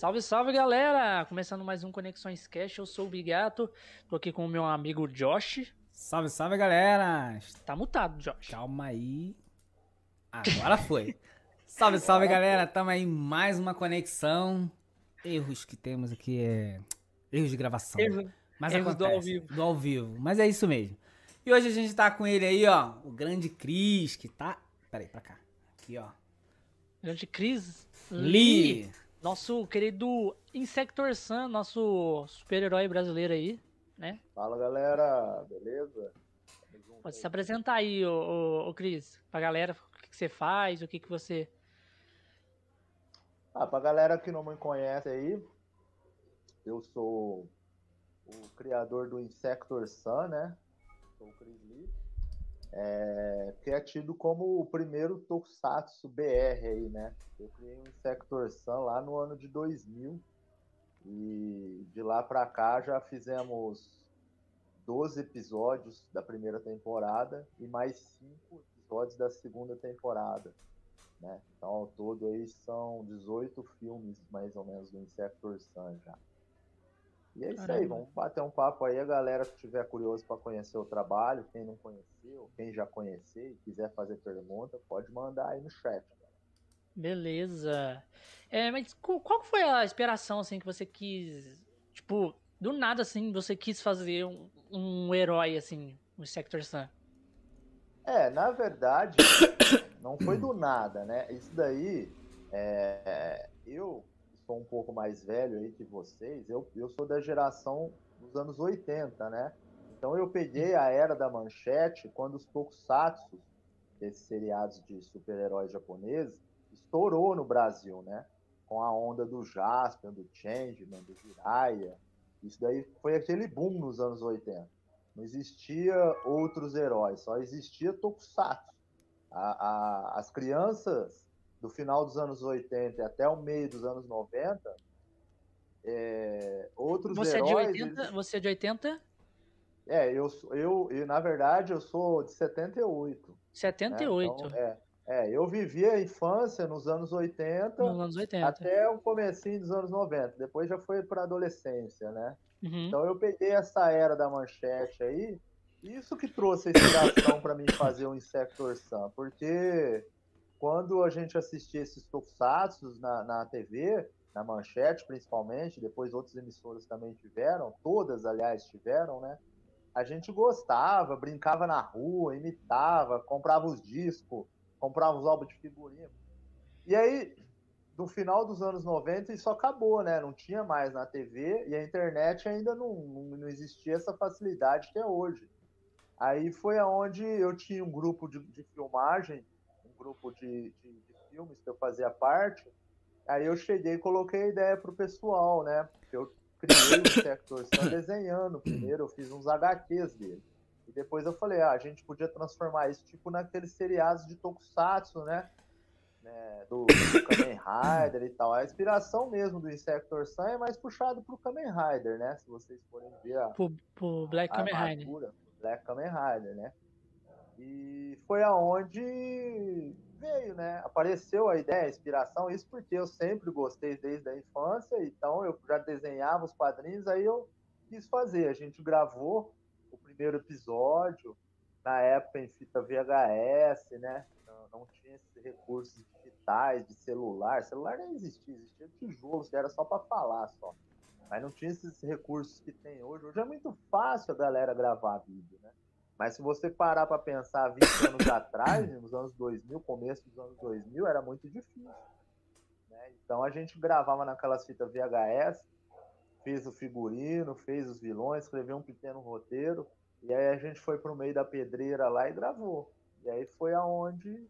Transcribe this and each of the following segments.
Salve, salve galera! Começando mais um Conexões Cash, eu sou o Bigato, tô aqui com o meu amigo Josh. Salve, salve galera! Tá mutado, Josh. Calma aí. Agora foi. salve, salve galera! Tamo aí mais uma conexão. Erros que temos aqui é. Erros de gravação. Erro, Mas erros do acontece, ao vivo. Do ao vivo. Mas é isso mesmo. E hoje a gente tá com ele aí, ó. O grande Cris, que tá. Pera aí, pra cá. Aqui, ó. grande Chris Lee. Nosso querido Insector Sun, nosso super-herói brasileiro aí, né? Fala galera, beleza? Pode se apresentar aí, ô, ô, ô Cris, pra galera, o que, que você faz, o que, que você... Ah, pra galera que não me conhece aí, eu sou o criador do Insector Sun, né? Sou o Chris Lee. É, que é tido como o primeiro Tokusatsu BR aí, né? Eu criei o Insector Sun lá no ano de 2000 e de lá pra cá já fizemos 12 episódios da primeira temporada e mais 5 episódios da segunda temporada né? Então, ao todo aí são 18 filmes, mais ou menos, do Insector Sun já. E é isso aí, Caramba. vamos bater um papo aí, a galera que tiver curioso para conhecer o trabalho, quem não conheceu, quem já conhecer e quiser fazer pergunta, pode mandar aí no chat. Beleza. É, mas qu- qual foi a inspiração, assim, que você quis... Tipo, do nada, assim, você quis fazer um, um herói, assim, o Insector Sun? É, na verdade, não foi do nada, né? Isso daí, é, eu sou um pouco mais velho aí que vocês, eu, eu sou da geração dos anos 80, né? Então eu peguei a era da manchete quando os tokusatsu, esses seriados de super-heróis japoneses, estourou no Brasil, né? Com a onda do Jaspion, do Changeman, do Jiraiya. Isso daí foi aquele boom nos anos 80. Não existia outros heróis, só existia Tokusatsu. A- a- as crianças do final dos anos 80 e até o meio dos anos 90, é, outros Você é de heróis... 80? eles- Você é de 80? É, eu, eu, eu, na verdade, eu sou de 78. né? 78. Então, é, é, eu vivi a infância nos anos 80 Nos anos 80. até o comecinho dos anos 90. Depois já foi para adolescência, né? Uhum. Então eu peguei essa era da manchete aí, e isso que trouxe a inspiração para mim fazer o Insector Sun, porque quando a gente assistia esses tokusatsu na, na TV, na manchete principalmente, depois outras emissoras também tiveram, todas aliás tiveram, né? A gente gostava, brincava na rua, imitava, comprava os discos, comprava os álbuns de figurinha. E aí, no final dos anos 90 isso acabou, né? Não tinha mais na TV e a internet ainda não, não, existia essa facilidade que é hoje. Aí foi aonde eu tinha um grupo de, de filmagem, grupo de, de, de filmes que eu fazia parte. Aí eu cheguei e coloquei a ideia pro pessoal, né? Eu criei o Sector Sun desenhando primeiro, eu fiz uns HQs dele. E depois eu falei, ah, a gente podia transformar isso tipo naqueles seriados de Tokusatsu, né? né, do, do Kamen Rider e tal. A inspiração mesmo do Insector Sun é mais puxado pro Kamen Rider, né? Se vocês forem ver a, Pro, pro Black a Kamen Rider. Black Kamen Rider, né? E foi aonde veio, né? Apareceu a ideia, a inspiração, isso porque eu sempre gostei desde a infância, então eu já desenhava os quadrinhos, aí eu quis fazer. A gente gravou o primeiro episódio, na época em fita VHS, né? Não, tinha esses recursos digitais de celular. Celular nem existia, existia tijolos que era só para falar só. Mas não tinha esses recursos que tem hoje. Hoje é muito fácil a galera gravar vídeo, né? Mas se você parar para pensar 20 anos atrás, nos anos 2000, começo dos anos 2000, era muito difícil. né? Então a gente gravava naquelas fitas VHS, fez o figurino, fez os vilões, escreveu um pequeno roteiro, e aí a gente foi pro meio da pedreira lá e gravou. E aí foi aonde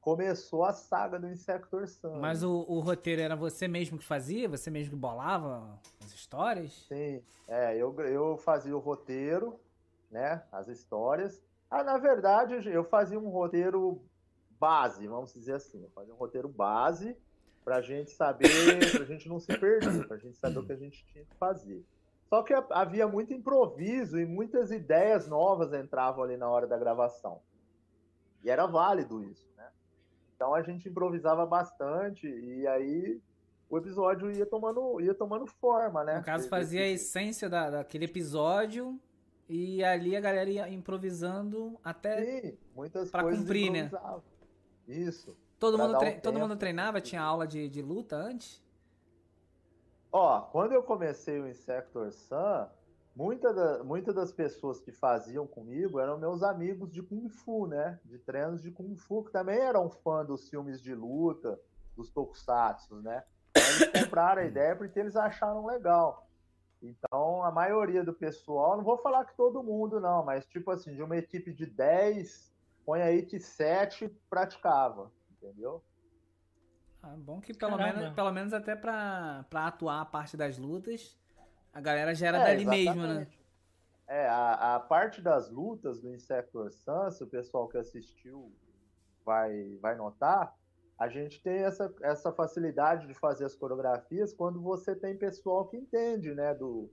começou a saga do Insector Sun. Mas o, o roteiro era você mesmo que fazia? Você mesmo que bolava as histórias? Sim, é, eu, eu fazia o roteiro, né, as histórias. Ah, na verdade, eu fazia um roteiro base, vamos dizer assim. Eu fazia um roteiro base pra gente saber, pra gente não se perder, pra gente saber o que a gente tinha que fazer. Só que havia muito improviso e muitas ideias novas entravam ali na hora da gravação. E era válido isso, né? Então a gente improvisava bastante e aí o episódio ia tomando, ia tomando forma, né? No caso, fazia a essência da, daquele episódio e ali a galera ia improvisando até Sim, muitas pra coisas cumprir, né? Isso. Todo, mundo, dar um tre- todo tempo. mundo treinava, tinha aula de, de luta antes? Ó, quando eu comecei o Insector Sun, muita da- muitas das pessoas que faziam comigo eram meus amigos de Kung Fu, né? De treinos de Kung Fu, que também eram fã dos filmes de luta, dos tokusatsu, né? Eles compraram a ideia porque eles acharam legal. Então, a maioria do pessoal, não vou falar que todo mundo não, mas tipo assim, de uma equipe de 10, põe aí que 7 praticava, entendeu? Ah, bom que pelo Caramba. menos, pelo menos até pra, pra atuar a parte das lutas, a galera já era É, dali mesmo, né? exatamente. É, a, a parte das lutas do Insector Sun, se o pessoal que assistiu vai, vai notar, a gente tem essa, essa facilidade de fazer as coreografias quando você tem pessoal que entende, né, do,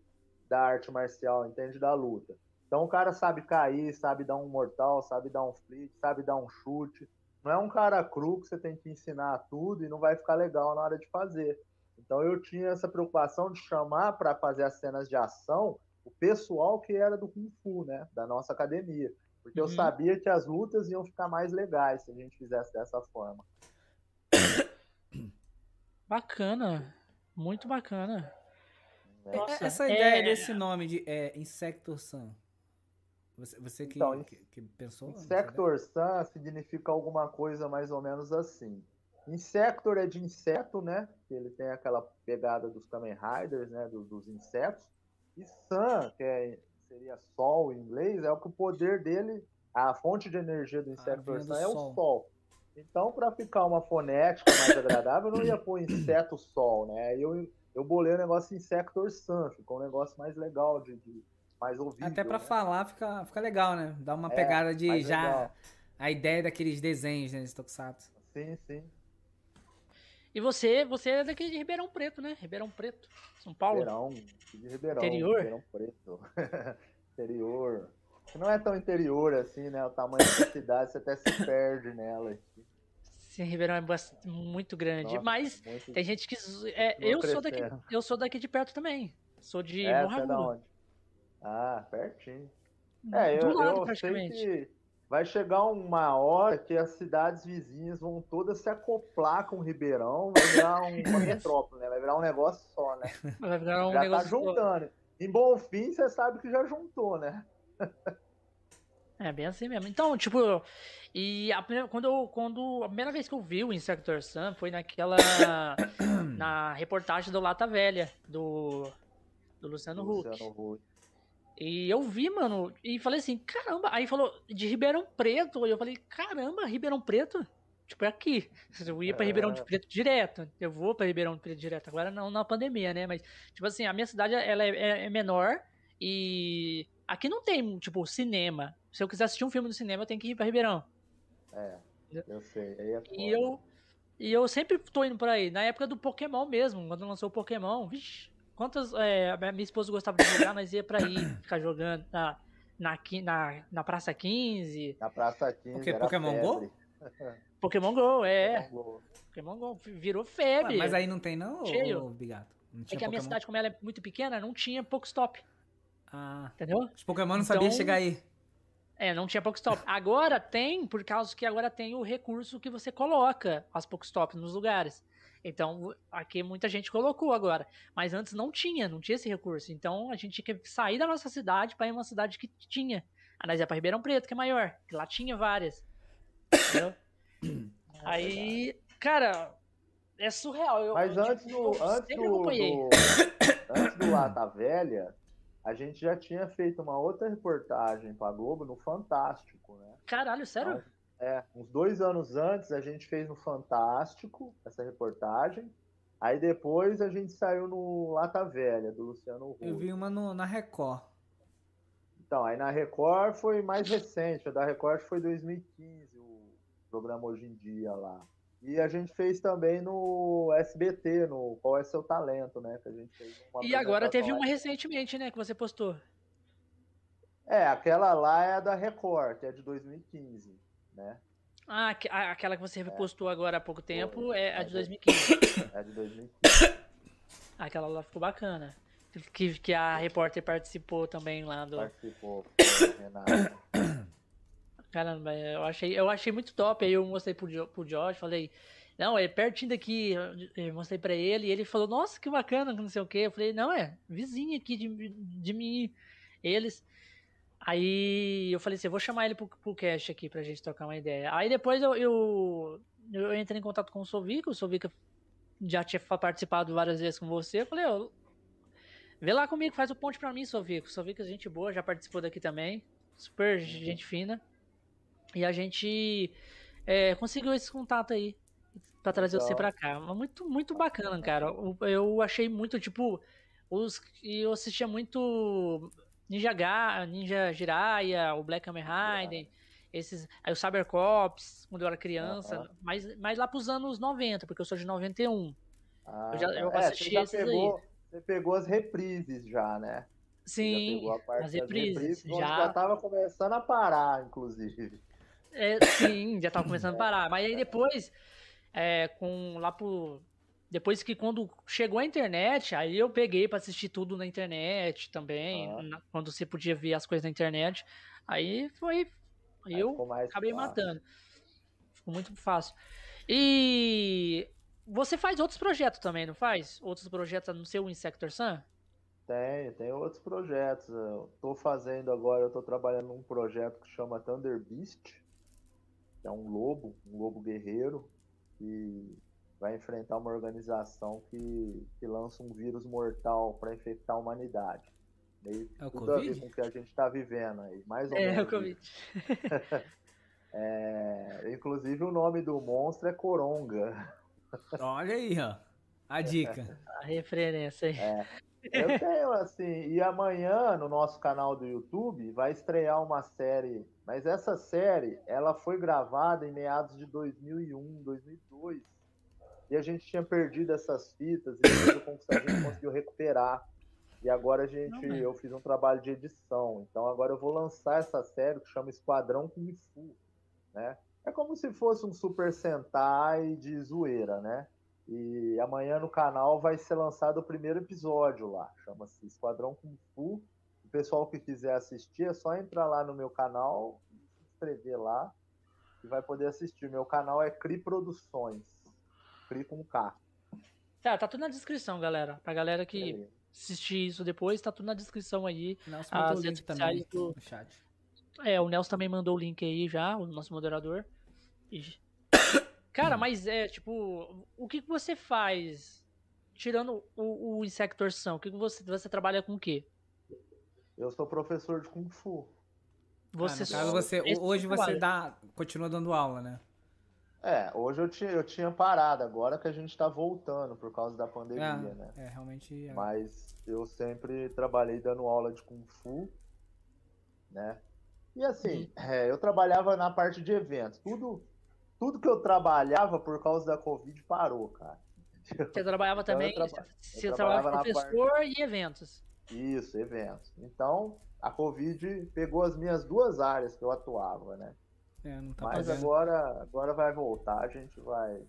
da arte marcial, entende da luta. Então o cara sabe cair, sabe dar um mortal, sabe dar um flip, sabe dar um chute. Não é um cara cru que você tem que ensinar tudo e não vai ficar legal na hora de fazer. Então eu tinha essa preocupação de chamar para fazer as cenas de ação o pessoal que era do Kung Fu, né, da nossa academia, porque eu Uhum. sabia que as lutas iam ficar mais legais se a gente fizesse dessa forma. Bacana. Muito bacana. né? É- Nossa, Essa é- ideia desse nome de é, Insector Sun, você, você que, Então, que, que pensou? nessa Insector Sun significa alguma coisa mais ou menos assim. Insector é de inseto, né? Que ele tem aquela pegada dos Kamen Riders, né? Dos, dos insetos. E Sun, que é- seria sol em inglês, é o que o poder dele, a fonte de energia do Insector vinha do Sun é sol. o sol. Então, para ficar uma fonética mais agradável, eu não ia pôr inseto sol, né? Aí Eu, eu bolei o negócio Insector Sun, ficou um negócio mais legal, de, de mais ouvível. Até pra né? falar fica, fica legal, né? Dá uma É, pegada de já. legal. A ideia daqueles desenhos, né? De Tokusatsu. Sim, sim. E você, você é daqui de Ribeirão Preto, né? Ribeirão Preto, São Paulo. Ribeirão, de Ribeirão, Interior? Ribeirão Preto. interior. Não é tão interior assim, né? O tamanho da cidade, você até se perde nela. Sim, Ribeirão é bast- muito grande. Nossa, Mas muito- tem gente que. é, eu, sou daqui, eu sou daqui de perto também. Sou de É, você é da onde? Ah, pertinho. É, do eu, lado, eu sei praticamente. que vai chegar uma hora que as cidades vizinhas vão todas se acoplar com o Ribeirão, vai virar um- uma metrópole, né? Vai virar um negócio só, né? Vai virar um já tá negócio. juntando. Em Bonfim, você sabe que já juntou, né? É bem assim mesmo. Então, tipo, e a primeira, quando, eu, quando a primeira vez que eu vi o Insector Sun foi naquela na reportagem do Lata Velha do do Luciano. Luciano Huck. E eu vi, mano, e falei assim, caramba. Aí falou de Ribeirão Preto. E eu falei, caramba, Ribeirão Preto? Tipo, é aqui. Eu ia pra É. Ribeirão Preto direto. Eu vou pra Ribeirão Preto direto. Agora não na pandemia, né? Mas, tipo assim, a minha cidade ela é, é- é menor. E aqui não tem, tipo, cinema. Se eu quiser assistir um filme no cinema, eu tenho que ir pra Ribeirão. É, eu sei. É E eu, e eu sempre tô indo por aí. Na época do Pokémon mesmo, quando lançou o Pokémon, vixi, quantas. É, a minha esposa gostava de jogar, nós ia pra aí, ficar jogando na, na, na, na Praça 15. Na Praça 15 O quê? era Pokémon febre. Pokémon Go, é. Pokémon Go. Pokémon Go virou Ué, febre. mas aí não tem, não, Cheio. Bigato? Não é que a minha Pokémon? cidade, como ela é muito pequena, não tinha Pokestop, Ah, entendeu? os Pokémon não sabiam Então- chegar aí. É, não tinha Pokestop. Agora tem, por causa que agora tem o recurso que você coloca as Pokestops nos lugares. Então, aqui muita gente colocou agora. Mas antes não tinha, não tinha esse recurso. Então, a gente tinha que sair da nossa cidade para ir uma cidade que tinha. Aí nós ia pra Ribeirão Preto, que é maior. Que lá tinha várias. Entendeu? Aí, cara, é surreal. Eu, Mas eu, antes tipo, do, antes sempre do, acompanhei. do- antes do Lata Velha, a gente já tinha feito uma outra reportagem pra Globo no Fantástico, né? Caralho, sério? É, uns dois anos antes a gente fez no Fantástico essa reportagem. Aí depois a gente saiu no Lata Velha, do Luciano Huck. Eu vi uma no- na Record. Então, aí na Record foi mais recente, a da Record foi 2015, o programa Hoje em Dia lá. E a gente fez também no SBT, no Qual é Seu Talento, né? Que a gente fez E agora teve uma recentemente, né, que você postou. É, aquela lá é a da Record, é de 2015, né? Ah, aque- a- aquela que você postou agora há pouco tempo Foi. é a É de de- 2015. É de 2015. Aquela lá ficou bacana. Que, que a repórter participou também lá do. Participou. Renato. Caramba, eu achei, eu achei muito top. Aí eu mostrei pro, pro Josh, falei, não, é pertinho daqui. Eu mostrei pra ele e ele falou, nossa, que bacana, que não sei o quê. Eu falei, não, é vizinho aqui de, de mim, eles. Aí eu falei assim, eu vou chamar ele pro, pro cast aqui pra gente trocar uma ideia. Aí depois eu, eu, eu entrei em contato com o Sovica, o Sovica já tinha participado várias vezes com você. Eu falei, ó, vê lá comigo, faz o ponte pra mim, Sovica. Sovica é gente boa, já participou daqui também. Super gente fina. E a gente é, conseguiu esse contato aí pra trazer você Legal. pra cá. Mas Muito, muito bacana, cara. Eu- achei muito, tipo, os e eu assistia muito Ninja Ga, Ninja Jiraiya, o Black Kamen Rider, esses, aí o Cyber Cops, quando eu era criança, Aham. mas, mas lá pros anos 90, porque eu sou de 91. Ah, Eu já- eu é, assisti você já esses aí. pegou, Você pegou as reprises já, né? Você já Sim, pegou a parte as das reprises, onde já. já tava começando a parar, inclusive. É, sim, já tava começando a parar. Mas aí depois, é, com lá pro. Depois que quando chegou a internet, aí eu peguei pra assistir tudo na internet também. Ah. na- quando você podia ver as coisas na internet. Aí foi. Aí eu mais acabei fácil. matando. Ficou muito fácil. E você faz outros projetos também, não faz? Outros projetos no seu Insector Sun? Tem, tem outros projetos. Eu tô fazendo agora, eu tô trabalhando num projeto que chama Thunder Beast, que é um lobo, um lobo guerreiro, que vai enfrentar uma organização que, que lança um vírus mortal para infectar a humanidade. Meio que É o tudo a ver Covid? com o que a gente está vivendo aí, mais ou É, menos. o Covid. É, inclusive o nome do monstro é Coronga. Olha aí, ó. A dica. A referência aí. Eu tenho, assim, e amanhã no nosso canal do YouTube vai estrear uma série, mas essa série, ela foi gravada em meados de 2001, 2002, e a gente tinha perdido essas fitas, e a gente conseguiu recuperar, e agora a gente, Não, é. eu fiz um trabalho de edição, então agora eu vou lançar essa série que chama Esquadrão Kung Fu, né? É como se fosse um Super Sentai de zoeira, né? E amanhã no canal vai ser lançado o primeiro episódio lá. Chama-se Esquadrão Kung Fu. O pessoal que quiser assistir é só entrar lá no meu canal, se inscrever lá e vai poder assistir. Meu canal é Cri Produções. Cri com K. Tá, tá tudo na descrição, galera. Pra galera que Beleza. assistir isso depois, tá tudo na descrição aí. Nelson botou o link também do- no chat. É, o Nelson também mandou o link aí já, o nosso moderador. E- Cara, mas é, tipo, o que que você faz, tirando o, o Insectorção, o que que você, você trabalha com o quê? Eu sou professor de Kung Fu. Você ah, caso, só- você, hoje você você dá, continua dando aula, né? É, hoje eu tinha, eu tinha parado, agora que a gente tá voltando por causa da pandemia, É, né? é realmente. é. Mas eu sempre trabalhei dando aula de Kung Fu, né? E assim, é, eu trabalhava na parte de eventos. Tudo, tudo que eu trabalhava por causa da Covid parou, cara. Você trabalhava Então, também, traba- você trabalhava professor e eventos. Isso, eventos. Então, a Covid pegou as minhas duas áreas que eu atuava, né? É, tá Mas agora, agora vai voltar, a gente vai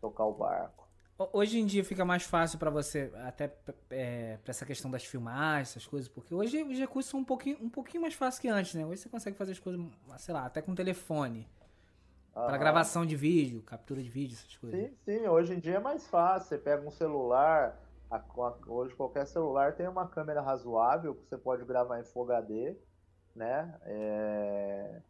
tocar o barco. Ho- Hoje em dia fica mais fácil pra você, até é, pra essa questão das filmagens, essas coisas, porque hoje os recursos são um pouquinho, um pouquinho mais fáceis que antes, né? Hoje você consegue fazer as coisas, sei lá, até com telefone. Pra Aham. gravação de vídeo, captura de vídeo, essas coisas. Sim, sim, hoje em dia é mais fácil. Você pega um celular, a- hoje qualquer celular tem uma câmera razoável que você pode gravar em Full HD, né? É,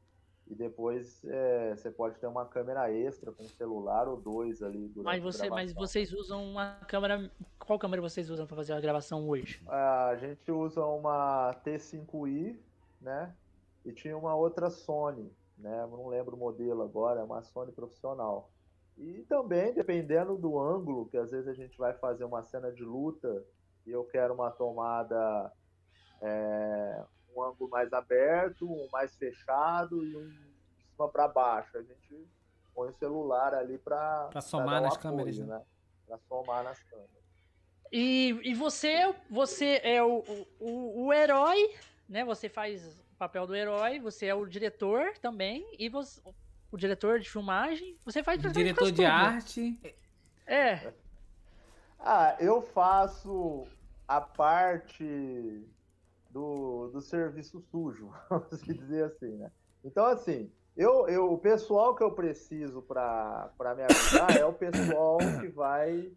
E depois é, você pode ter uma câmera extra com um celular ou dois ali durante Mas, você, mas vocês usam uma câmera. Qual câmera vocês usam pra fazer a gravação hoje? A gente usa uma T5i, né? E tinha uma outra Sony, né? Não lembro o modelo agora, é uma Sony profissional. E também, dependendo do ângulo, que às vezes a gente vai fazer uma cena de luta e eu quero uma tomada, é, um ângulo mais aberto, um mais fechado e um de cima para baixo. A gente põe o celular ali para Pra somar nas câmeras, né? né? Para somar nas câmeras. E, e você, você é o, o, o herói, né? Você faz o papel do herói, você é o diretor também, e você, o diretor de filmagem, você faz o diretor de arte. É. Ah, eu faço a parte do, do serviço sujo, vamos dizer assim, né? Então, assim, eu, eu, o pessoal que eu preciso para me ajudar é o pessoal que vai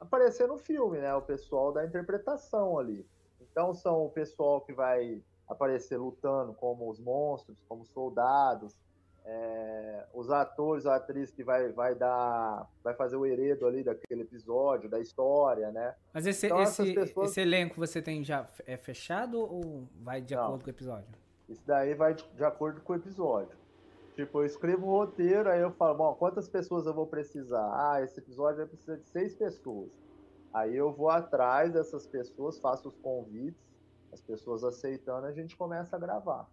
aparecer no filme, né? O pessoal da interpretação ali. Então, são o pessoal que vai aparecer lutando como os monstros, como soldados, é, os atores, a atriz que vai, vai dar, vai fazer o heredo ali daquele episódio, da história, né? Mas esse, então, esse, pessoas... esse elenco você tem já é fechado ou vai de Não, acordo com o episódio? Isso daí vai de, de, acordo com o episódio. Tipo, eu escrevo o roteiro, aí eu falo, bom, quantas pessoas eu vou precisar? Ah, esse episódio vai precisar de seis pessoas. Aí eu vou atrás dessas pessoas, faço os convites, as pessoas aceitando, a gente começa a gravar.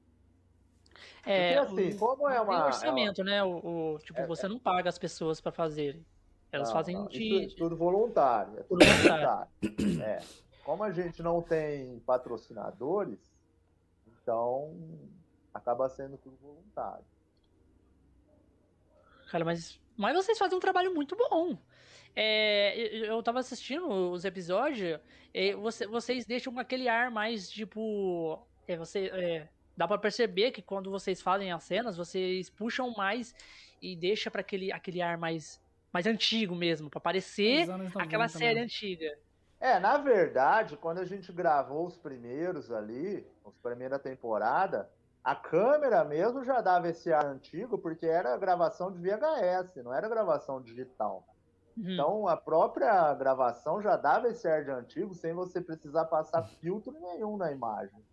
É, Porque, assim, como é uma. Tem orçamento, é uma... né? O, o tipo, é, você é. não paga as pessoas para fazerem. Elas não, fazem não, de. Isso é tudo voluntário. É tudo voluntário. é. Como a gente não tem patrocinadores, então acaba sendo tudo voluntário. Cara, mas, mas vocês fazem um trabalho muito bom. É, eu tava assistindo os episódios, você, vocês deixam aquele ar mais tipo. É, você, é, dá para perceber que quando vocês fazem as cenas, vocês puxam mais e deixa para aquele, aquele ar mais, mais antigo mesmo, para parecer aquela série também. antiga. É, na verdade, quando a gente gravou os primeiros ali, os primeira temporada, a câmera mesmo já dava esse ar antigo, porque era gravação de VHS, não era gravação digital. Uhum. Então a própria gravação já dava esse ar de antigo sem você precisar passar filtro nenhum na imagem.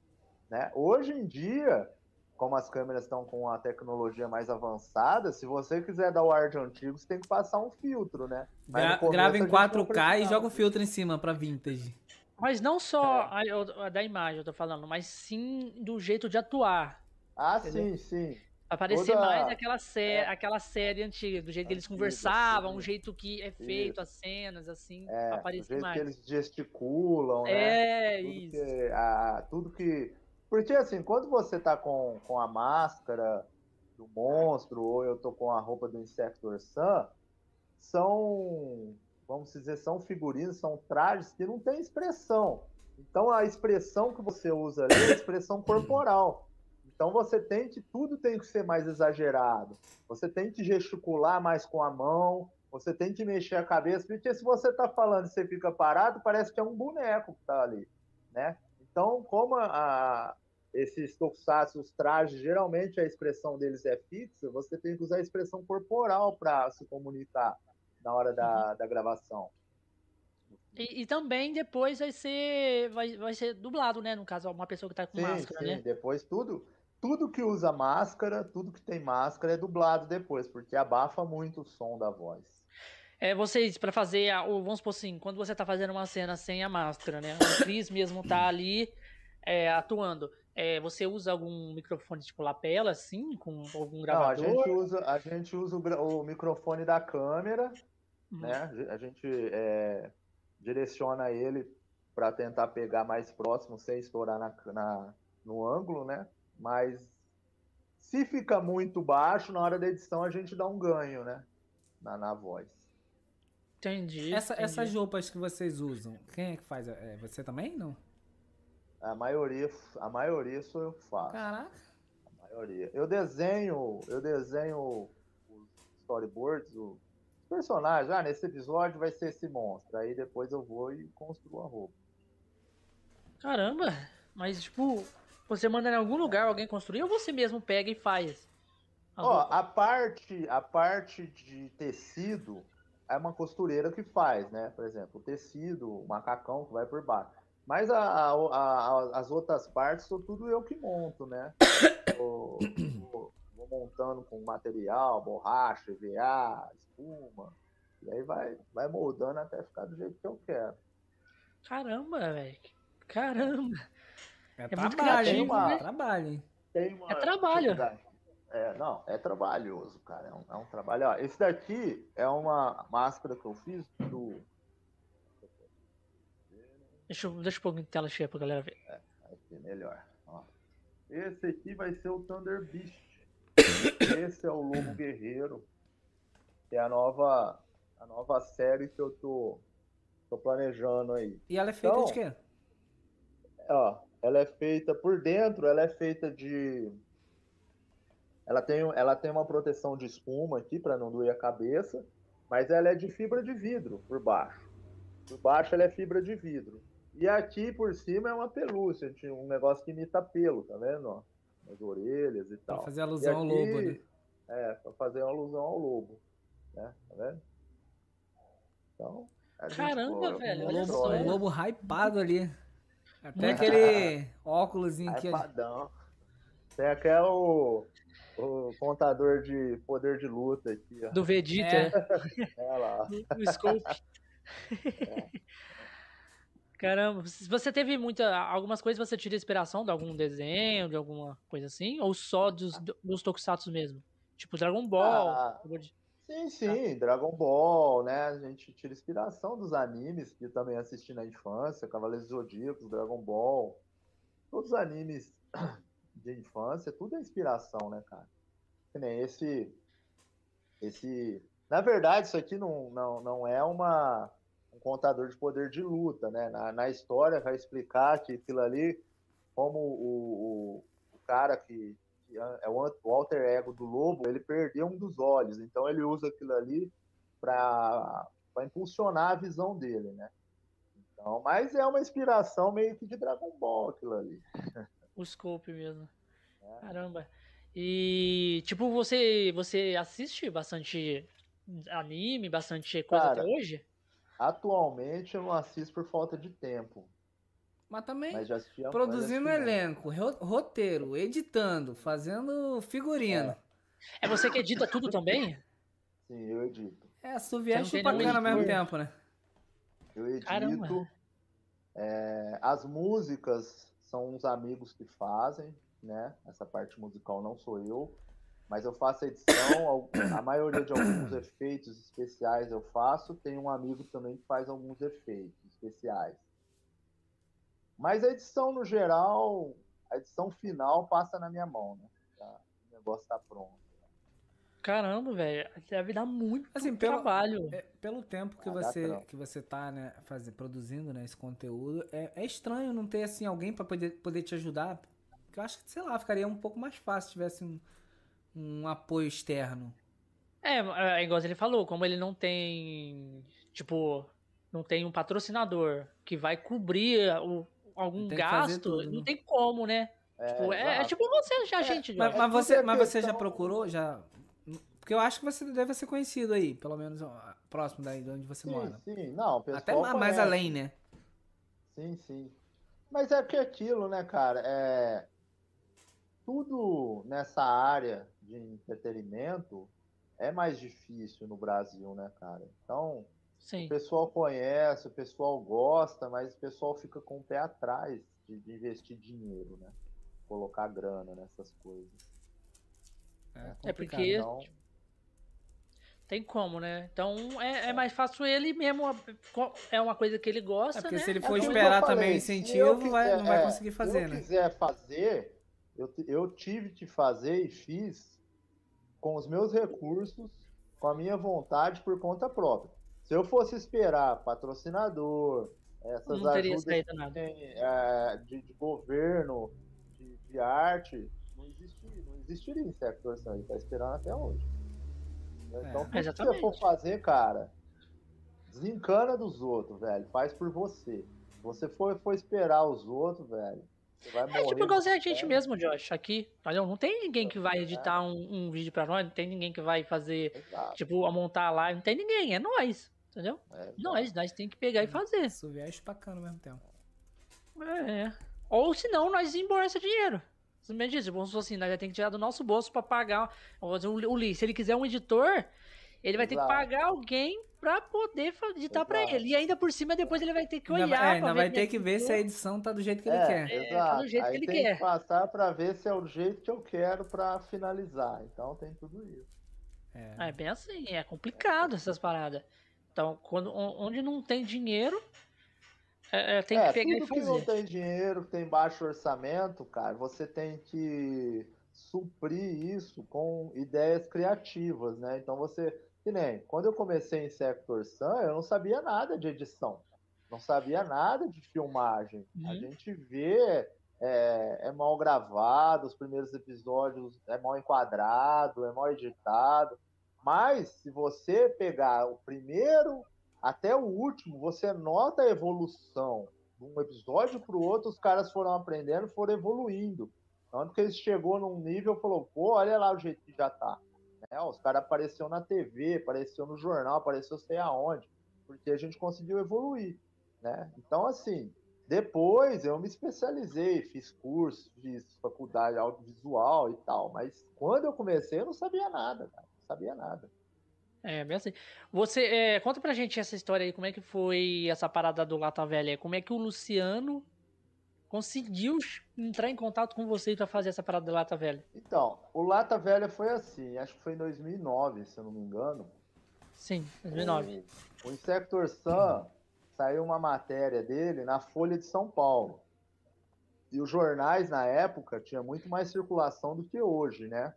Né? Hoje em dia, como as câmeras estão com a tecnologia mais avançada, se você quiser dar o ar de antigo, você tem que passar um filtro, né? Gra grava em 4K e joga o filtro em cima para vintage. Mas não só é. a, a, da imagem, eu tô falando, mas sim do jeito de atuar. Ah, entendeu? sim, sim. Aparecer Toda... mais aquela, sé é. aquela série antiga, do jeito que eles conversavam, o jeito que é feito isso. as cenas, assim, é, aparecer jeito mais. que eles gesticulam, né? É, tudo isso. Que, a, tudo que porque assim, quando você tá com, com a máscara do monstro, ou eu tô com a roupa do Insector Sun, são, vamos dizer, são figurinos, são trajes que não tem expressão. Então a expressão que você usa ali é a expressão corporal. Então você tem que, tudo tem que ser mais exagerado. Você tem que gesticular mais com a mão, você tem que mexer a cabeça, porque se você tá falando e você fica parado, parece que é um boneco que tá ali, né? Então, como a, esses tokusatsu, trajes, geralmente a expressão deles é fixa, você tem que usar a expressão corporal para se comunicar na hora da, uhum. da gravação. E, e, também depois vai ser vai, vai ser dublado, né? No caso, uma pessoa que tá com sim, máscara, sim. né? Depois tudo, tudo que usa máscara, tudo que tem máscara é dublado depois, porque abafa muito o som da voz. É, vocês, para fazer, a, vamos supor assim, quando você tá fazendo uma cena sem a máscara, né? O Cris mesmo tá ali é, atuando. É, você usa algum microfone tipo lapela, assim, com algum gravador? Não, a gente usa, a gente usa o, o microfone da câmera, uhum. né? A gente é, direciona ele para tentar pegar mais próximo, sem estourar na, na, no ângulo, né? Mas se fica muito baixo, na hora da edição a gente dá um ganho, né? Na, na voz. Entendi, Essa, entendi. Essas roupas que vocês usam, quem é que faz? É você também, não? A maioria, a maioria sou eu que faço. Caraca. A maioria. Eu desenho, eu desenho os storyboards, os personagens. Ah, nesse episódio vai ser esse monstro. Aí depois eu vou e construo a roupa. Caramba, mas tipo, você manda em algum lugar alguém construir ou você mesmo pega e faz? A Ó, roupa? a parte, a parte de tecido é uma costureira que faz, né? Por exemplo, o tecido, o macacão que vai por baixo. Mas a, a, a, as outras partes sou tudo eu que monto, né? Vou, vou, vou, montando com material, borracha, EVA, espuma. E aí vai, vai moldando até ficar do jeito que eu quero. Caramba, velho. Caramba. É, é muito criativo, uma, né? Trabalho, hein? é trabalho. É, não, é trabalhoso, cara. É um, é um trabalho. Ó, esse daqui é uma máscara que eu fiz do. Deixa eu, deixa eu pôr em tela cheia pra galera ver. É, aqui melhor. Ó. Esse aqui vai ser o Thunder Beast. Esse é o Lobo Guerreiro, que é a nova, a nova série que eu tô, tô planejando aí. E ela é feita Então, de quê? Ó, ela é feita por dentro, ela é feita de. Ela tem, ela tem uma proteção de espuma aqui para não doer a cabeça, mas ela é de fibra de vidro por baixo. Por baixo ela é fibra de vidro. E aqui por cima é uma pelúcia, um negócio que imita pelo, tá vendo? Ó, nas orelhas e Pra tal. fazer E alusão ao aqui- lobo, né? É, pra fazer uma alusão ao lobo. Né? Tá vendo? Então. a gente Caramba, velho, olha lobo, só. um lobo hypado ali. Até aquele óculosinho aqui. Hypadão. Tem até o, o contador de poder de luta aqui, ó. Do Vegeta, É. É lá. o Scope. Caramba, você teve muita. Algumas coisas você tira inspiração de algum desenho, de alguma coisa assim? Ou só dos, dos Tokusatsu mesmo? Tipo Dragon Ball. Ah, sim, sim, Dragon Ball, né? A gente tira inspiração dos animes que eu também assisti na infância, Cavaleiros Zodíacos, Dragon Ball. Todos os animes de infância, tudo é inspiração, né, cara? Que nem esse. Esse. Na verdade, isso aqui não, não, não é uma, um contador de poder de luta, né? Na, na história vai explicar que aquilo ali, como o, o, o cara que, que é o, alter ego do lobo, ele perdeu um dos olhos, então ele usa aquilo ali para impulsionar a visão dele, né? Então, mas é uma inspiração meio que de Dragon Ball aquilo ali. O Scope mesmo. É. Caramba. E, tipo, você, você assiste bastante anime, bastante coisa Cara, até hoje? Atualmente eu não assisto por falta de tempo, Mas também mas produzindo elenco, ro- roteiro, editando, fazendo figurino. É você que edita tudo também? Sim, eu edito. É, e Você não tem chupacana ao mesmo tempo, né? Eu edito. Caramba. É, as músicas são uns amigos que fazem, né? Essa parte musical não sou eu, mas eu faço a edição, a maioria de alguns efeitos especiais eu faço. Tem um amigo também que faz alguns efeitos especiais. Mas a edição no geral, a edição final passa na minha mão, né? O negócio tá pronto. Caramba, velho. Deve dar muito Assim, pelo- trabalho. É, pelo tempo que Ah, você que você tá, né, fazendo, produzindo, né, esse conteúdo, é, é estranho não ter assim alguém para poder, poder te ajudar. Porque eu acho que, sei lá, ficaria um pouco mais fácil se tivesse um, um apoio externo. É, é igual ele falou, como ele não tem, tipo, não tem um patrocinador que vai cobrir o- algum fazer gasto, tudo, não né? tem como, né? É, Tipo, é, é tipo você, já, gente. Mas, mas tudo você, é mas você já questão- procurou, já... Porque eu acho que você deve ser conhecido aí, pelo menos próximo daí de onde você Sim, mora. sim, não, pessoal Até ma- mais conhece. além, né? Sim, sim. Mas é que aquilo, né, cara, é tudo nessa área de entretenimento é mais difícil no Brasil, né, cara? Então, Sim. o pessoal conhece, o pessoal gosta, mas o pessoal fica com o pé atrás de, de investir dinheiro, né? Colocar grana nessas coisas. É, É complicado. porque- Então, Tem como, né? Então é, é mais fácil ele mesmo. É uma coisa que ele gosta, É porque né? se ele É for eu esperar falei, também o se incentivo, eu vai, quiser- não vai é, conseguir fazer, se eu né? quiser fazer, eu, eu tive que fazer e fiz com os meus recursos, com a minha vontade por conta própria. Se eu fosse esperar patrocinador, essas Não ajudas nada. tem, é, de, de governo, de, de arte, não existiria, não existiria em sector aí, tá esperando até hoje. Então, É, tudo que você for fazer, cara, desencana dos outros, velho. Faz por você. Se você for, for esperar os outros, velho, você vai morrer. É tipo igual de a gente mesmo, Josh, aqui. Olha, não tem ninguém que vai editar um, um vídeo pra nós, não tem ninguém que vai fazer, Exato. tipo, a montar a live, não tem ninguém, é nós, entendeu? É, Nós, nós tem que pegar e fazer. Assoviar e chupacana ao mesmo tempo. É. Ou senão nós desembolsa dinheiro. Diz, vamos supor assim, nós já tem que tirar do nosso bolso pra pagar o, o Lee. Se ele quiser um editor, ele vai ter que pagar alguém pra poder editar pra Exato. ele. E ainda por cima, depois ele vai ter que Ainda olhar. vai, é, ainda vai ter que ver se a edição tá do jeito que ele É, quer. É, exato. tá do jeito Aí que ele tem quer. que passar pra ver se é o jeito que eu quero pra finalizar. Então tem tudo isso. É. É bem assim, é complicado essas paradas. Então, quando, on- onde não tem dinheiro, é, é, tem é, que pegar tudo e que não fazer. tem dinheiro, que tem baixo orçamento, cara, você tem que suprir isso com ideias criativas, né? Então você, que nem, quando eu comecei em Sector Sun, eu não sabia nada de edição, não sabia nada de filmagem. Uhum. A gente vê é, é, mal gravado, os primeiros episódios é mal enquadrado, é mal editado. Mas se você pegar o primeiro até o último, você nota a evolução. De um episódio para o outro, os caras foram aprendendo, foram evoluindo. Tanto que eles chegou num nível falou, pô, olha lá o jeito que já tá. Né? Os caras apareceu na TV, apareceu no jornal, apareceu sei aonde. Porque a gente conseguiu evoluir. Né? Então, assim, depois eu me especializei, fiz curso, fiz faculdade audiovisual e tal. Mas quando eu comecei, eu não sabia nada, cara. Não sabia nada. É, bem assim. Você, é, conta pra gente essa história aí, como é que foi essa parada do Lata Velha? Como é que o Luciano conseguiu entrar em contato com você para fazer essa parada do Lata Velha? Então, o Lata Velha foi assim, acho que foi em 2009, se eu não me engano. Sim, 2009. O, o Insector Sun saiu uma matéria dele na Folha de São Paulo. E os jornais na época tinha muito mais circulação do que hoje, né?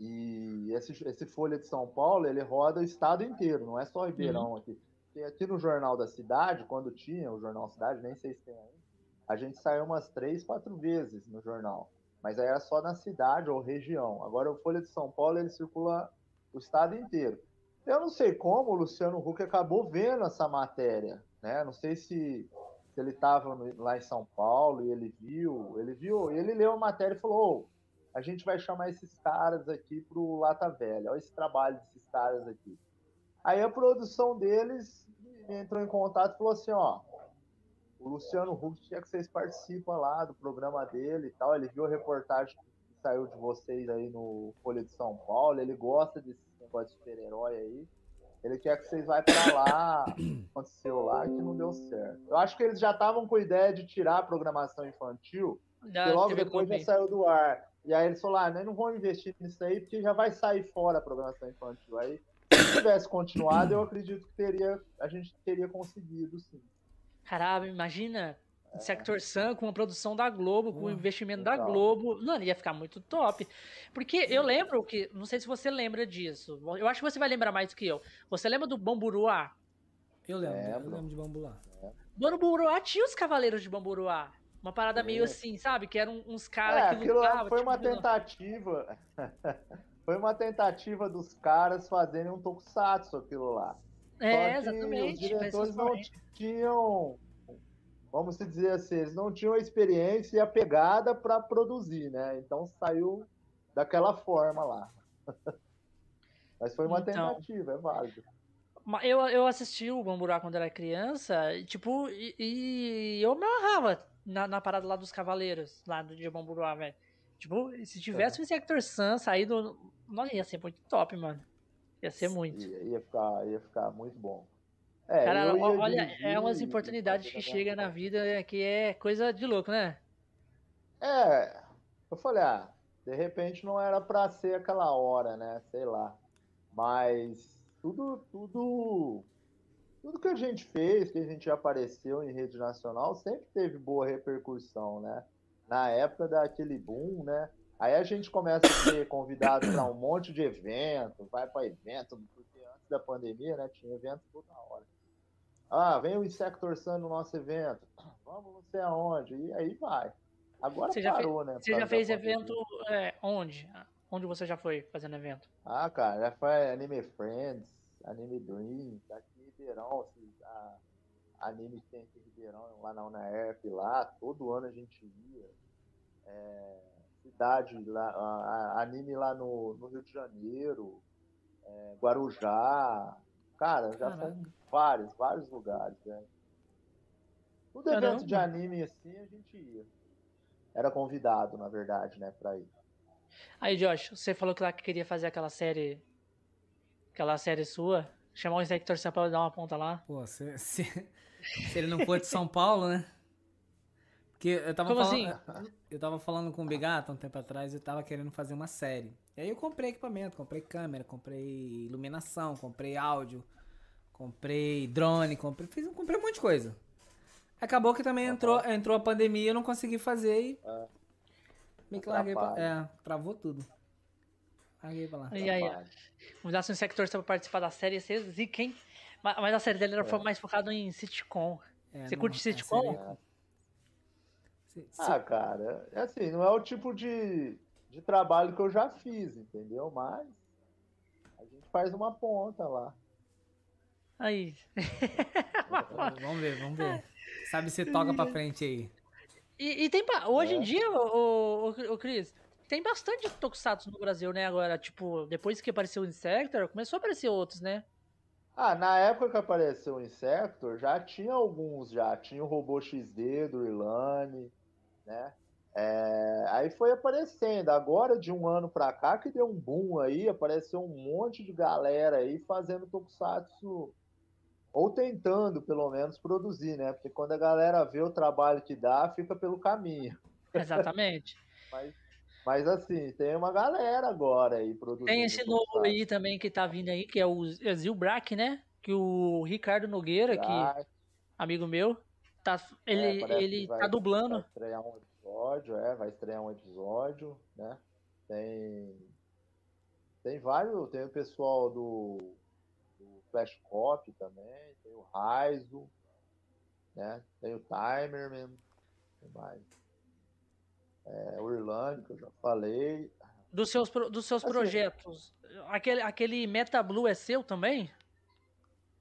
E esse, esse Folha de São Paulo, ele roda o estado inteiro, não é só Ribeirão uhum. aqui. Porque aqui no Jornal da Cidade, quando tinha o Jornal Cidade, nem sei se tem ainda, a gente saiu umas três, quatro vezes no jornal. Mas aí era só na cidade ou região. Agora o Folha de São Paulo, ele circula o estado inteiro. Eu não sei como o Luciano Huck acabou vendo essa matéria, né? Não sei se, se ele estava lá em São Paulo e ele viu, ele viu, ele leu a matéria e falou: oh, a gente vai chamar esses caras aqui pro Lata Velha. Olha esse trabalho desses caras aqui. Aí a produção deles entrou em contato e falou assim, ó, o Luciano Huck tinha que vocês participam lá do programa dele e tal. Ele viu a reportagem que saiu de vocês aí no Folha de São Paulo. Ele gosta desse negócio de super-herói aí. Ele quer que vocês vá para lá. Aconteceu lá que não deu certo. Eu acho que eles já estavam com a ideia de tirar a programação infantil. e logo depois já saiu do ar. E aí eles falaram, ah, não vão investir nisso aí, porque já vai sair fora a programação infantil. Aí, se tivesse continuado, eu acredito que teria, a gente teria conseguido, sim. Caramba, imagina é. Sector Sun com a produção da Globo, com o investimento da Globo. Mano, ia ficar muito top. Porque eu lembro que, não sei se você lembra disso, eu acho que você vai lembrar mais do que eu. Você lembra do Bamburuá? Eu lembro, é, eu lembro de Bamburuá. É. Bamburuá tinha os Cavaleiros de Bamburuá. Uma parada meio é. assim, sabe? Que eram uns caras é, que lutavam. Foi tipo, uma tentativa. foi uma tentativa dos caras fazerem um tokusatsu aquilo lá. É, exatamente. Os diretores não tinham, vamos dizer assim, eles não tinham a experiência e a pegada para produzir, né? Então saiu daquela forma lá. Mas foi uma então, tentativa, é válido. Eu, eu assisti o Bamburá quando era criança, e, tipo, e, e eu me amarrava na, na parada lá dos Cavaleiros, lá do Dia Bamburuá, velho. Tipo, se tivesse é. um Sector Sun saído. Nossa, ia ser muito top, mano. Ia ser muito. Ia, ia, ficar, ia ficar muito bom. É, Cara, olha, dirigir, é umas oportunidades que chega na vida que é coisa de louco, né? É, eu falei, ah, de repente não era pra ser aquela hora, né? Sei lá. Mas tudo, tudo tudo que a gente fez, que a gente apareceu em rede nacional, sempre teve boa repercussão, né? Na época daquele boom, né? Aí a gente começa a ser convidado para um monte de evento, vai para evento, porque antes da pandemia, né, tinha evento toda hora. Ah, vem o Insector Sun no nosso evento. Vamos não sei aonde. E aí vai. Agora você parou, fez, né? Você já fez evento é, onde? Onde você já foi fazendo evento? Ah, cara, já foi Anime Friends, Anime Dreams, aqui Ribeirão, assim, a, anime em Ribeirão, lá na UNAERP, lá, todo ano a gente ia. É, cidade, lá, a, a, anime lá no, no, Rio de Janeiro, é, Guarujá. Cara, já foram vários, vários lugares, né? Todo Caramba. evento de anime assim a gente ia. Era convidado, na verdade, né, pra ir. Aí, Josh, você falou que lá que queria fazer aquela série. Aquela série sua. Chamar o Insector São Paulo e dar uma ponta lá. Pô, se, se, se ele não for de São Paulo, né? Porque eu tava Como falando. Assim? Eu tava falando com o Bigato um tempo atrás, eu tava querendo fazer uma série. E aí eu comprei equipamento, comprei câmera, comprei iluminação, comprei áudio, comprei drone, comprei, fiz, comprei um monte de coisa. Acabou que também entrou, entrou a pandemia e eu não consegui fazer e. Bem que larguei pra... É, travou tudo. Larguei pra lá. E aí, mudasse um sector pra participar da série, ia ser zica, hein? Mas, mas a série dele era é. mais focada em sitcom. É, Você não, curte sitcom? É... Ah, cara, é assim, não é o tipo de, de trabalho que eu já fiz, entendeu? Mas a gente faz uma ponta lá. Aí. vamos ver, vamos ver. Sabe se toca pra frente aí. E, e tem. Hoje é. em dia, o, o, o Cris, tem bastante Tokusatsu no Brasil, né? Agora, tipo, depois que apareceu o Insector, começou a aparecer outros, né? Ah, na época que apareceu o Insector, já tinha alguns, já. Tinha o Robô XD do Irlane, né? É, aí foi aparecendo. Agora, de um ano pra cá, que deu um boom aí, apareceu um monte de galera aí fazendo Tokusatsu ou tentando, pelo menos, produzir, né? Porque quando a galera vê o trabalho que dá, fica pelo caminho. Exatamente. mas, mas, assim, tem uma galera agora aí produzindo. Tem esse novo aí também que tá vindo aí, que é o Zilbrack, né? Que o Ricardo Nogueira, que amigo meu, tá, ele, é, ele vai, tá dublando. Vai estrear um episódio, é, vai estrear um episódio, né? Tem. Tem vários, tem o pessoal do Flash Cop também, tem o Raizo, né? Tem o Timer mesmo. Tem mais. É, o Irlande, que eu já falei. Dos seus, dos seus assim, projetos, aquele, aquele Meta Blue é seu também?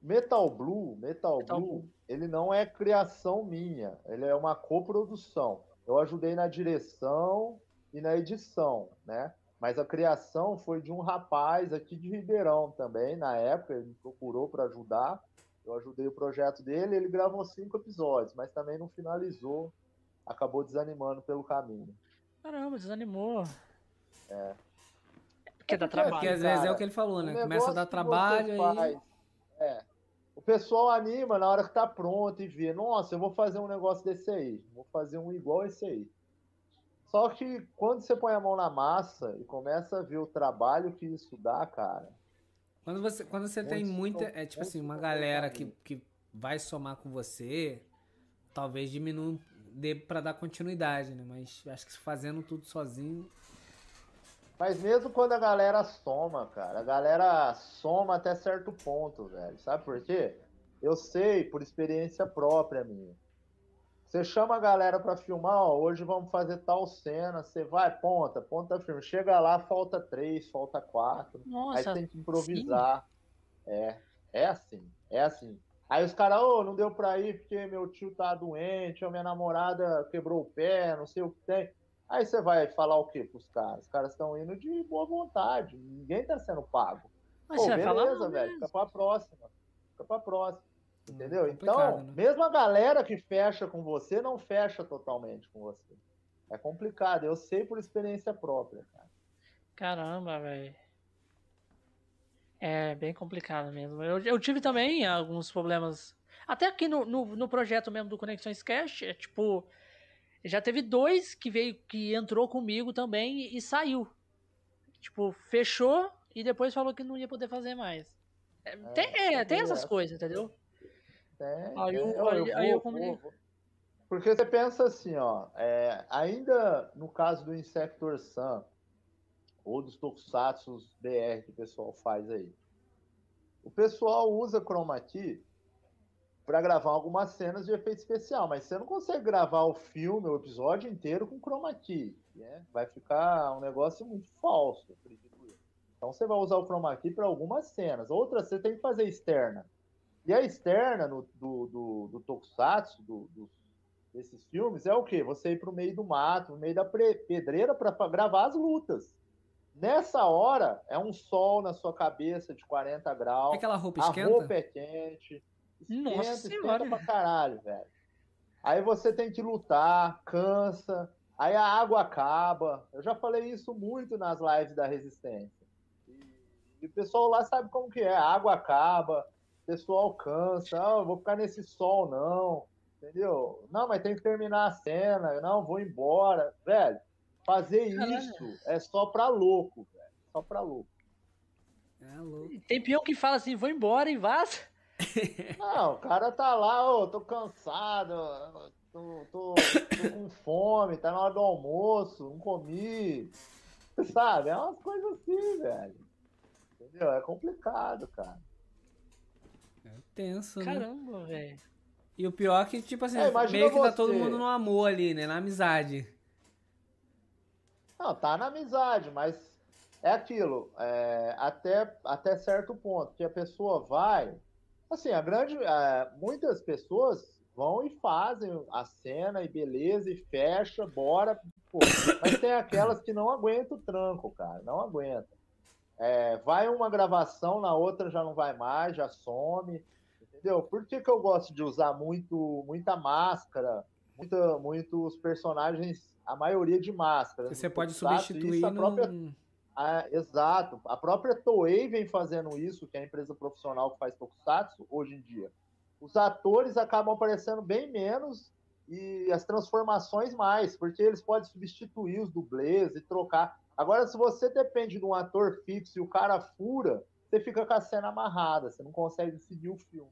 Metal Blue, Metal, Metal Blue, Blue, ele não é criação minha, ele é uma coprodução. Eu ajudei na direção e na edição, né? Mas a criação foi de um rapaz aqui de Ribeirão também, na época, ele me procurou para ajudar. Eu ajudei o projeto dele, ele gravou cinco episódios, mas também não finalizou, acabou desanimando pelo caminho. Caramba, desanimou. É. Porque dá trabalho. Porque às vezes é o que ele falou, né? Começa a dar trabalho aí. É. O pessoal anima na hora que tá pronto e vê, nossa, eu vou fazer um negócio desse aí, vou fazer um igual esse aí. Só que quando você põe a mão na massa e começa a ver o trabalho que isso dá, cara. Quando você, quando você tem muita. É tipo assim, uma galera que, que vai somar com você, talvez diminua dê para dar continuidade, né? Mas acho que fazendo tudo sozinho. Mas mesmo quando a galera soma, cara, a galera soma até certo ponto, velho. Sabe por quê? Eu sei, por experiência própria minha. Você chama a galera para filmar, ó, hoje vamos fazer tal cena, você vai, ponta, ponta filme. Chega lá, falta três, falta quatro. Nossa, aí tem que improvisar. Sim. É, é assim, é assim. Aí os caras, ô, oh, não deu pra ir porque meu tio tá doente, ou minha namorada quebrou o pé, não sei o que tem. Aí você vai falar o quê pros caras? Os caras estão indo de boa vontade, ninguém tá sendo pago. Mas Pô, beleza, velho, fica pra próxima. Fica pra próxima. Entendeu? É então, né? mesmo a galera que fecha com você não fecha totalmente com você. É complicado, eu sei por experiência própria, cara. Caramba, velho. É bem complicado mesmo. Eu, eu tive também alguns problemas. Até aqui no, no, no projeto mesmo do Conexões Cash, é tipo. Já teve dois que veio, que entrou comigo também e, e saiu. Tipo, fechou e depois falou que não ia poder fazer mais. É, é, tem, é, tem essas coisas, entendeu? É, aí eu, é, aí, eu, aí eu Porque você pensa assim, ó, é, ainda no caso do Insector Sun, ou dos Tokusatsu BR que o pessoal faz aí, o pessoal usa Chroma Key para gravar algumas cenas de efeito especial, mas você não consegue gravar o filme, o episódio inteiro com Chroma Key, né? Vai ficar um negócio muito falso, acredito eu. Então você vai usar o Chroma Key para algumas cenas, outras você tem que fazer externa. E a externa no, do, do, do Tokusatsu, do, do, desses filmes, é o quê? Você ir para o meio do mato, no meio da pedreira para gravar as lutas. Nessa hora, é um sol na sua cabeça de 40 graus. Aquela roupa esquenta? A roupa é quente. Esquenta, Nossa esquenta senhora. pra caralho, velho. Aí você tem que lutar, cansa. Aí a água acaba. Eu já falei isso muito nas lives da Resistência. E, o pessoal lá sabe como que é. A água acaba, pessoal cansa, ah, vou ficar nesse sol, não, entendeu? Não, mas tem que terminar a cena, não, vou embora, velho. Fazer Caralho. isso é só pra louco, velho, só pra louco. É louco. Tem peão que fala assim, vou embora e vaza. Não, o cara tá lá, ô, tô cansado, tô, tô, tô com fome, tá na hora do almoço, não comi. Sabe? É umas coisas assim, velho. Entendeu? É complicado, cara. É tenso, né? Caramba, velho. E o pior é que, tipo assim, É, meio que tá você. todo mundo no amor ali, né? Na amizade. Não, tá na amizade, mas é aquilo, é, até, até certo ponto, que a pessoa vai. Assim, a grande. é, muitas pessoas vão e fazem a cena e beleza, e fecha, bora. pô. Mas tem aquelas que não aguentam o tranco, cara. Não aguentam. É, vai uma gravação, na outra já não vai mais, já some. Entendeu? Por que, que eu gosto de usar muito, muita máscara, muita, muitos personagens, a maioria de máscara? Você no pode substituir isso a num... própria ah, exato. A própria Toei vem fazendo isso, que é a empresa profissional que faz Tokusatsu hoje em dia. Os atores acabam aparecendo bem menos e as transformações mais, porque eles podem substituir os dublês e trocar. Agora, se você depende de um ator fixo e o cara fura, você fica com a cena amarrada, você não consegue decidir o filme.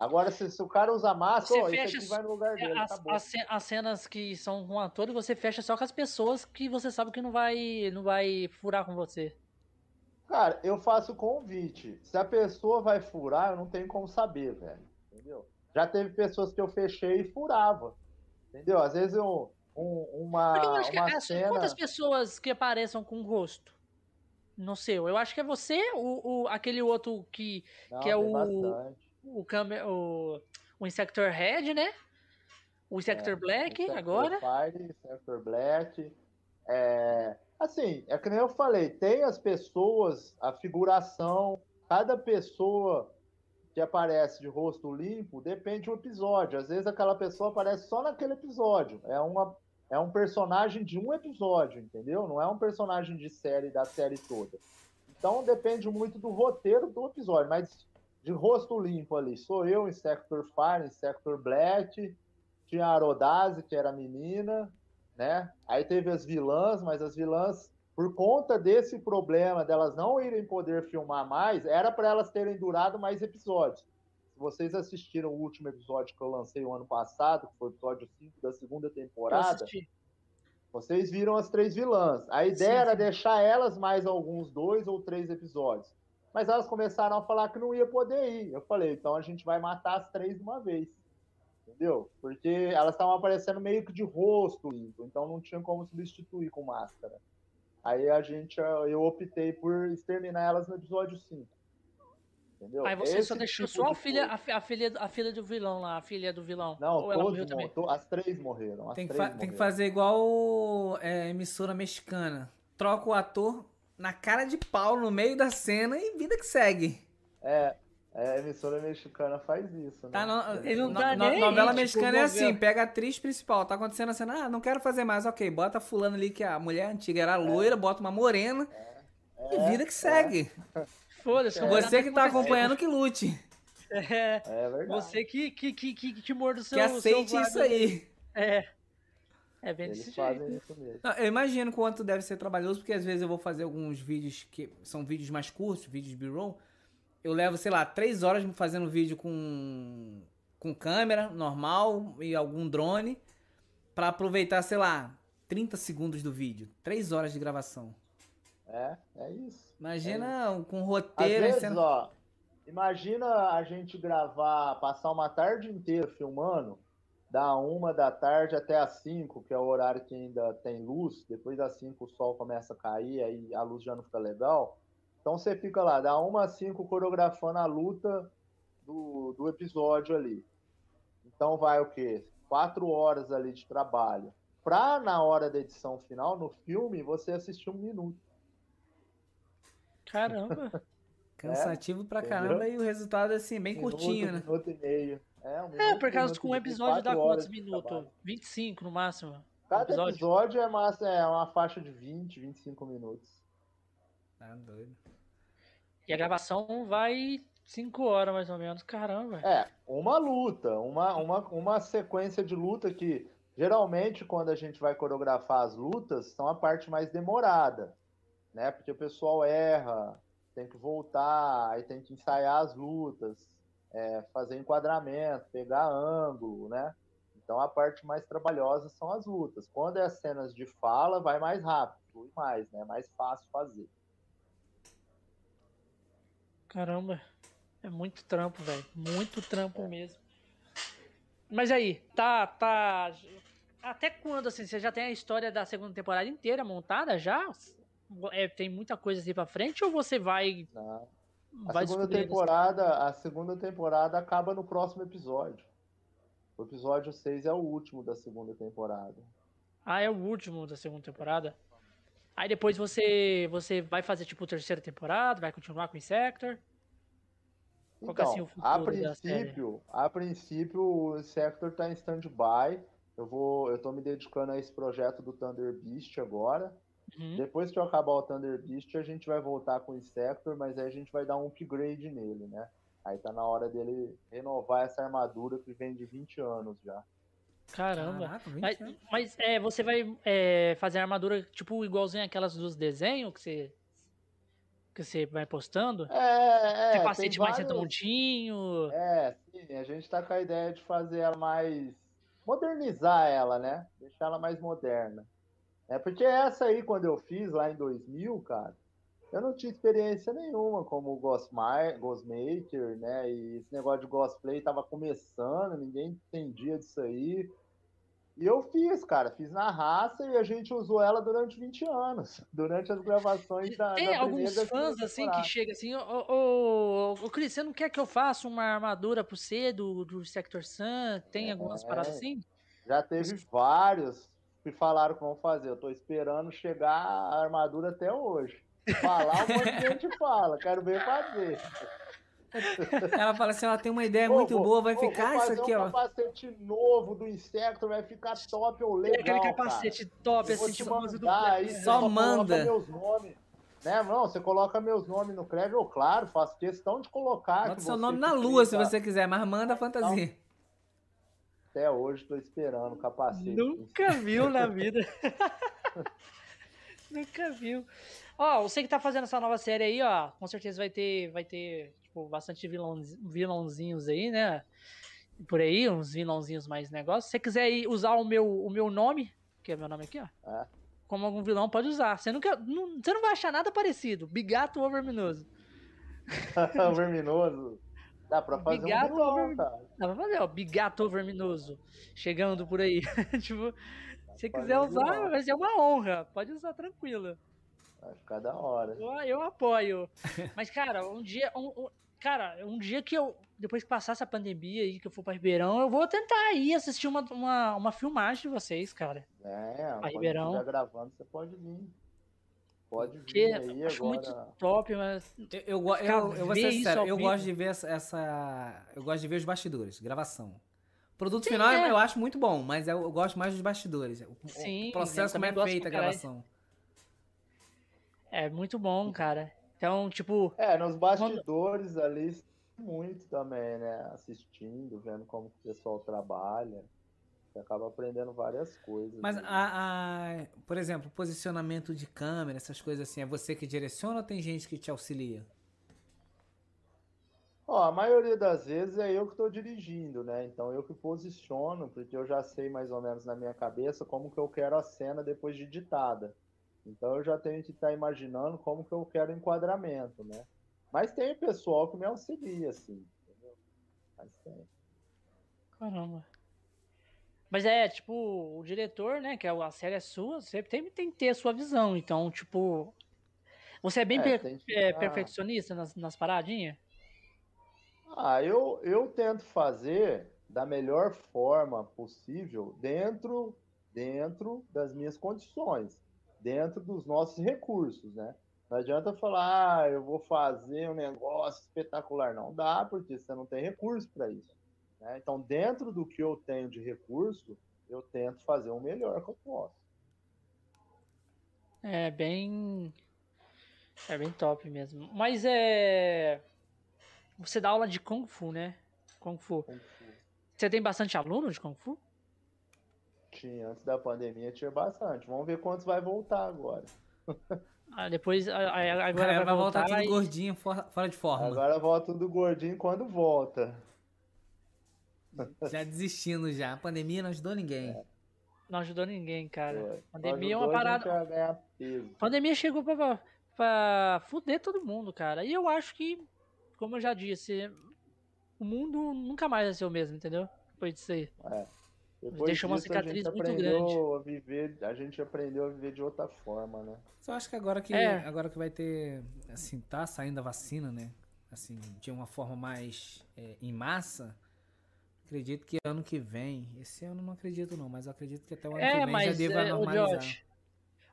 Agora, se, se o cara usa máscara, Você ó, fecha aqui vai no lugar dele, As, acabou. as as cenas que são com ator, você fecha só com as pessoas que você sabe que não vai, não vai furar com você. Cara, eu faço convite. Se a pessoa vai furar, eu não tenho como saber, velho. Entendeu? Já teve pessoas que eu fechei e furava. Entendeu? Às vezes eu. um- uma Porque eu acho que uma é, cena. quantas pessoas que apareçam com o rosto no seu? Eu acho que é você, o, o- aquele outro que Não, que é o- bastante. O, o, o Insector Red, né? O Insector Black Sector agora. Fire, Sector Black. É, assim, é que nem eu falei, tem as pessoas, a figuração, cada pessoa que aparece de rosto limpo depende do episódio. Às vezes aquela pessoa aparece só naquele episódio. É, uma, é um personagem de um episódio, entendeu? Não é um personagem de série da série toda. Então depende muito do roteiro do episódio, mas de rosto limpo ali, sou eu em Sector Fire, em Sector Black, tinha a Arodase, que era menina, né? Aí teve as vilãs, mas as vilãs, por conta desse problema delas não irem poder filmar mais, era para elas terem durado mais episódios. Se vocês assistiram o último episódio que eu lancei o ano passado, que foi o episódio 5 da segunda temporada, vocês viram as três vilãs. A ideia Sim, era sim. deixar elas mais alguns dois ou três episódios. Mas elas começaram a falar que não ia poder ir. Eu falei, então a gente vai matar as três de uma vez. Entendeu? Porque elas estavam aparecendo meio que de rosto então não tinha como substituir com máscara. Aí a gente, eu optei por exterminar elas no episódio 5. Entendeu? Aí você só Esse deixou tipo só a filha, coisa. a, fi- a filha, a filha do vilão lá, a filha do vilão. Não, Ou ela morreu também. morreram. As três morreram. As Tem que, três fa- tem que morreram. fazer igual é, emissora mexicana. Troca o ator na cara de pau no meio da cena e vida que segue. É, é, a emissora mexicana faz isso. Né? Tá no- Ele não tá no- nem aí, novela tipo, mexicana é assim, pega a atriz principal, tá acontecendo a cena, ah, não quero fazer mais, ok, bota fulano ali que a mulher antiga era loira, bota uma morena e É, vida que segue. Foda-se. É. não tem Você que tá acompanhando que lute, É, É verdade. você que, que, que, que, que morda o seu que aceite seu isso aí. É. É bem Eles desse fazem jeito. isso mesmo. Não, eu imagino quanto deve ser trabalhoso, porque às vezes eu vou fazer alguns vídeos que são vídeos mais curtos, vídeos B-roll. Eu levo, sei lá, três horas fazendo vídeo com, com câmera normal e algum drone pra aproveitar, sei lá, 30 segundos do vídeo. Três horas de gravação. É, é isso. Imagina com Às roteiro. vezes, cena- ó, imagina a gente gravar, passar uma tarde inteira filmando, da uma da tarde até as cinco, que é o horário que ainda tem luz, depois das cinco o sol começa a cair, aí a luz já não fica legal. Então você fica lá, da uma às cinco coreografando a luta do, do episódio ali. Então vai o quê? Quatro horas ali de trabalho. Pra, na hora da edição final, no filme, você assistir um minuto. Caramba. Cansativo pra entendeu? caramba e o resultado, assim, bem Minuto, curtinho, né? minuto e meio. É, um É, por causa que um e episódio dá quantos minutos? trabalho. 25 no máximo. Cada episódio? episódio, é, massa, é uma faixa de 20, 25 minutos. Tá doido. E a gravação vai 5 horas mais ou menos. Caramba. É, uma luta, uma, uma, uma sequência de luta que geralmente quando a gente vai coreografar as lutas são a parte mais demorada, né? Porque o pessoal erra, tem que voltar, aí tem que ensaiar as lutas, é, fazer enquadramento, pegar ângulo, né? Então a parte mais trabalhosa são as lutas. Quando é cenas de fala, vai mais rápido, flui mais, né? Mais fácil fazer. Caramba, é muito trampo, velho. Muito trampo é. mesmo. Mas aí, tá, tá. Até quando, assim, você já tem a história da segunda temporada inteira montada já? É, tem muita coisa assim pra frente ou você vai. Não. A segunda temporada, a segunda temporada acaba no próximo episódio. O episódio 6 é o último da segunda temporada. Ah, é o último da segunda temporada? Aí depois você você vai fazer tipo terceira temporada, vai continuar com o Insector? Qual é, assim, então, assim, a princípio, a princípio o Sector tá em stand-by. Eu vou, eu tô me dedicando a esse projeto do Thunder Beast agora. Uhum. Depois que eu acabar o Thunder Beast, a gente vai voltar com o Sector, mas aí a gente vai dar um upgrade nele, né? Aí tá na hora dele renovar essa armadura que vem de 20 anos já. Caramba. Caraca, mas, mas é, você vai é, fazer a armadura tipo igualzinho aquelas dos desenhos que você que você vai postando? É, é. Capacete mais vários... redondinho. É, sim. A gente tá com a ideia de fazer ela mais. modernizar ela, né? Deixar ela mais moderna. É porque essa aí, quando eu fiz lá em 2000, cara, eu não tinha experiência nenhuma como Ghostmaker, né? E esse negócio de Ghostplay tava começando, ninguém entendia disso aí. E eu fiz, cara, fiz na raça e a gente usou ela durante 20 anos, durante as gravações da. Tem da alguns fãs assim que chegam assim, ô, ô, ô, Cris, você não quer que eu faça uma armadura pro C do, do Sector Sun? Tem é, algumas paradas assim? Já teve vários que falaram que vão fazer. Eu tô esperando chegar a armadura até hoje. Falar um monte de gente fala, quero ver fazer. Ela fala assim, ela tem uma ideia muito boa, vai ficar isso aqui, um ó. capacete novo do Insecto, vai ficar top ou legal, Aquele capacete cara. top, assim, te mandar do... aí, só manda. Meus nomes. Né, não, você coloca meus nomes no crédito, eu, claro, faço questão de colocar. Bota seu nome na lua, se você quiser, mas manda a fantasia. Até hoje tô esperando o capacete. Nunca viu na vida. Nunca viu. Ó, você que tá fazendo essa nova série aí, ó, com certeza vai ter, vai ter tipo, bastante vilãozinhos aí, né? Por aí, uns vilãozinhos mais negócios. Se você quiser usar o meu, o meu nome, que é meu nome aqui, ó. É. Como algum vilão, pode usar. Você, nunca, não, você não vai achar nada parecido. Bigato ou Verminoso. verminoso. Dá pra fazer Bigato um vilão, over... Dá pra fazer, ó. Bigato Verminoso. Chegando por aí. tipo, se você quiser usar, vai ser uma honra. Pode usar tranquilo. Vai ficar da hora. Eu, eu apoio. Mas, cara, um dia. Um, um, cara, um dia que eu. Depois que passar essa pandemia aí, que eu for pra Ribeirão, eu vou tentar ir assistir uma, uma, uma filmagem de vocês, cara. É, pra Ribeirão. Se gravando, você pode vir. Pode vir Porque aí acho agora. muito top, mas. Eu, eu, eu, eu vou ser sério, eu gosto de ver essa, essa, Eu gosto de ver os bastidores, gravação. O produto Sim, final é. eu acho muito bom, mas eu, eu gosto mais dos bastidores. O, Sim, o processo como é feita a gravação. É muito bom, cara. Então, tipo. É, nos bastidores quando... ali muito também, né? Assistindo, vendo como o pessoal trabalha. Você acaba aprendendo várias coisas. Mas, a, a, por exemplo, posicionamento de câmera, essas coisas assim, é você que direciona ou tem gente que te auxilia? Ó, a maioria das vezes é eu que estou dirigindo, né? Então eu que posiciono, porque eu já sei mais ou menos na minha cabeça como que eu quero a cena depois de editada. Então eu já tenho que estar tá imaginando como que eu quero o enquadramento, né? Mas tem pessoal que me auxilia, assim, entendeu? Mas tem. Caramba. Mas é, tipo, o diretor, né, que é a série é sua, você tem, tem que ter a sua visão. Então, tipo, você é bem é, per, é, perfeccionista nas, nas paradinhas? Ah, eu, eu tento fazer da melhor forma possível dentro, dentro das minhas condições dentro dos nossos recursos, né? Não adianta falar, ah, eu vou fazer um negócio espetacular. Não dá, porque você não tem recurso para isso. Né? Então, dentro do que eu tenho de recurso, eu tento fazer o melhor que eu posso. É bem. É bem top mesmo. Mas é. Você dá aula de Kung Fu, né? Kung Fu. Kung Fu. Você tem bastante aluno de Kung Fu? Tinha, antes da pandemia tinha bastante. Vamos ver quantos vai voltar agora. Ah, depois, agora é, vai, vai voltar, voltar tudo e... gordinho, fora de forma. Agora volta tudo gordinho quando volta. Já desistindo já. A pandemia não ajudou ninguém. É. Não ajudou ninguém, cara. Foi. Pandemia é uma parada. Pandemia chegou pra, pra fuder todo mundo, cara. E eu acho que, como eu já disse, o mundo nunca mais vai ser o mesmo, entendeu? Depois disso aí. É. Depois Deixou uma cicatriz muito grande. A, viver, a gente aprendeu a viver de outra forma, né? Só acho que agora que, é. agora que vai ter, assim, tá saindo a vacina, né? Assim, de uma forma mais é, em massa, acredito que ano que vem, esse ano não acredito não, mas acredito que até o ano é, que vem já deva é, normalizar. Josh,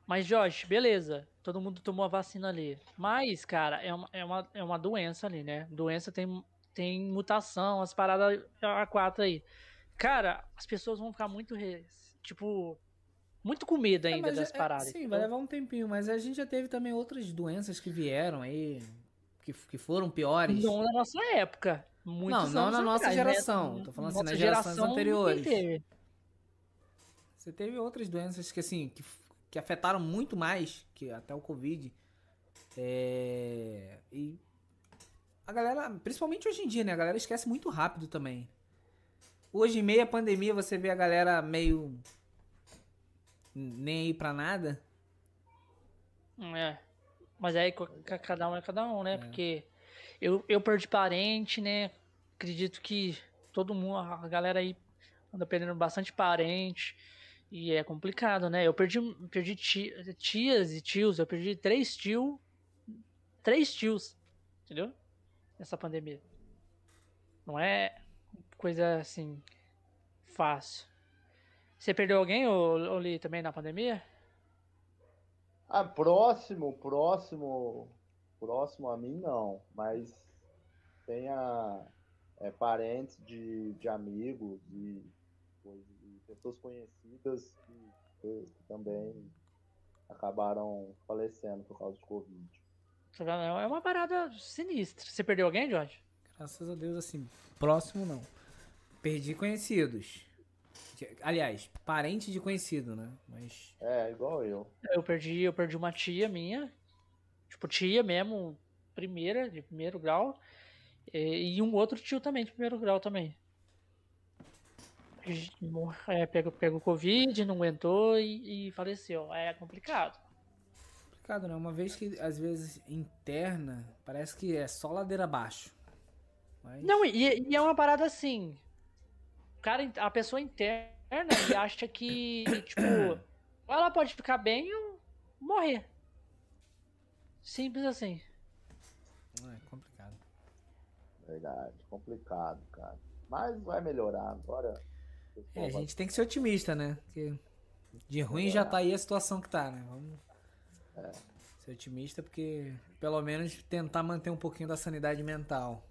mas, Josh, beleza, todo mundo tomou a vacina ali. Mas, cara, é uma, é uma, é uma doença ali, né? Doença tem, tem mutação, as paradas a quatro aí. Cara, as pessoas vão ficar muito, tipo, muito com medo é, ainda é, das é, paradas. sim, então... vai levar um tempinho, mas a gente já teve também outras doenças que vieram aí, que, que foram piores. Não na nossa época. Muitos não, não na nossa atrás, né? geração. Né? Tô falando assim, nas gerações geração anteriores. Teve. Você teve outras doenças que, assim, que, que afetaram muito mais que até o Covid. É... E a galera, principalmente hoje em dia, né? A galera esquece muito rápido também. Hoje, em meio à pandemia, você vê a galera meio. nem aí pra nada. É. Mas aí cada um é cada um, né? É. Porque eu, eu perdi parente, né? Acredito que todo mundo, a galera aí anda perdendo bastante parente. E é complicado, né? Eu perdi, perdi tias e tios, eu perdi três tios. Três tios. Entendeu? Nessa pandemia. Não é coisa assim fácil. Você perdeu alguém, ou, ou li também na pandemia? Ah, próximo, próximo, próximo a mim não, mas tenha é, parentes de, de amigos e, e pessoas conhecidas que, que, também acabaram falecendo por causa de Covid. É uma parada sinistra. Você perdeu alguém, Jorge? Graças a Deus, assim, próximo não. Perdi conhecidos. Aliás, parente de conhecido, né? Mas. É, igual eu. Eu perdi, eu perdi uma tia minha. Tipo, tia mesmo, primeira, de primeiro grau. E, um outro tio também, de primeiro grau também. É, pegou, pegou Covid, não aguentou e, e faleceu. É complicado. Complicado, né? Uma vez que, às vezes, interna, parece que é só ladeira abaixo. Mas... Não, e, e, é uma parada assim. O cara, a pessoa interna e acha que, tipo, ela pode ficar bem ou morrer. Simples assim. É complicado. Verdade, complicado, cara. Mas vai melhorar agora. É, a gente tem que ser otimista, né? Porque de ruim é. já tá aí a situação que tá, né? Vamos é. ser otimista porque pelo menos tentar manter um pouquinho da sanidade mental.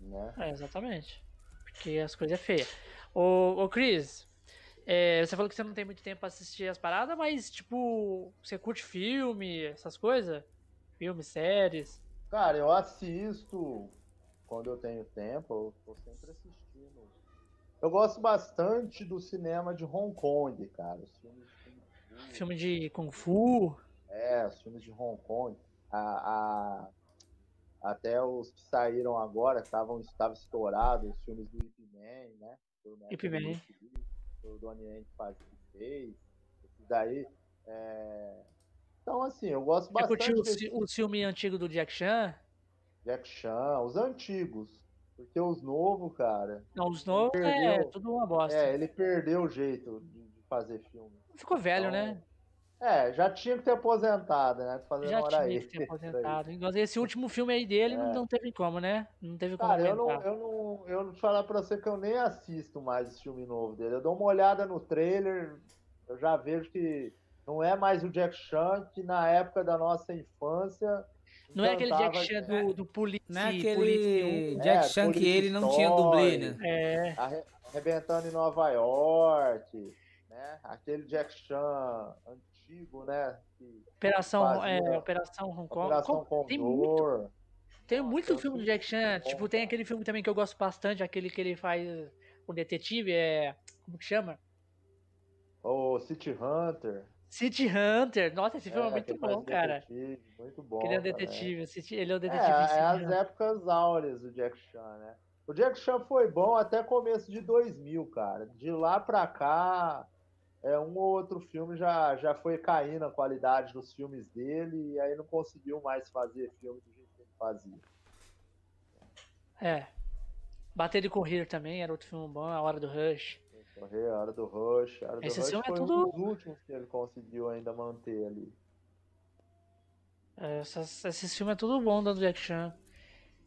Né? É, exatamente. Porque as coisas é feia. Ô, ô Cris, é, você falou que você não tem muito tempo pra assistir as paradas, mas, tipo, você curte filme, essas coisas? Filmes, séries? Cara, eu assisto quando eu tenho tempo, eu tô sempre assistindo. Eu gosto bastante do cinema de Hong Kong, cara. Os filmes de Kung Fu. Filme de Kung Fu. É, os filmes de Hong Kong. A, a até os que saíram agora, estavam estava estourados, os filmes do Ip Man, né? Ip Man. O Donnie Yen que fez. Esses daí. É... Então, assim, eu gosto bastante. Você curtiu o, o filme antigo do Jack Chan? Jack Chan, os antigos. Porque os novos, cara. Não, os novos é tudo uma bosta. É, ele perdeu o jeito de fazer filme. Ficou velho, então, né? É, já tinha que ter aposentado, né? Fazendo já tinha aí. que ter aposentado. Igual esse último filme aí dele é. não, não teve como, né? Não teve como. Cara, eu não, eu não, eu não falar pra você que eu nem assisto mais esse filme novo dele. Eu dou uma olhada no trailer, eu já vejo que não é mais o Jack Chan que na época da nossa infância. Não é aquele Jack Chan do, do polícia. Não é aquele Jack é, Chan que ele não tinha dublê, né? É. Arrebentando em Nova York, né? Aquele Jack Chan antigo, né? Operação, fazia, é, Operação Hong Kong. Operação Condor. Tem muito, tem muito filme do Jack Chan. Tipo, tem aquele filme também que eu gosto bastante, aquele que ele faz o detetive, é. Como que chama? O City Hunter. City Hunter. Nossa, esse filme é, é muito bom, cara. Muito bom. Ele é o detetive. City, ele é o detetive. É, é as épocas áureas do Jack Chan, né? O Jack Chan foi bom até começo de 2000, cara. De lá pra cá, é, um ou outro filme já, já foi caindo a qualidade dos filmes dele e aí não conseguiu mais fazer filme do jeito que ele fazia. É. Bater e Correr também era outro filme bom, A Hora do Rush. Correr, A Hora do Rush. A Hora do Esse Rush é foi tudo- um dos últimos que ele conseguiu ainda manter ali. É, essas- esses filmes é tudo bom do Jack Chan.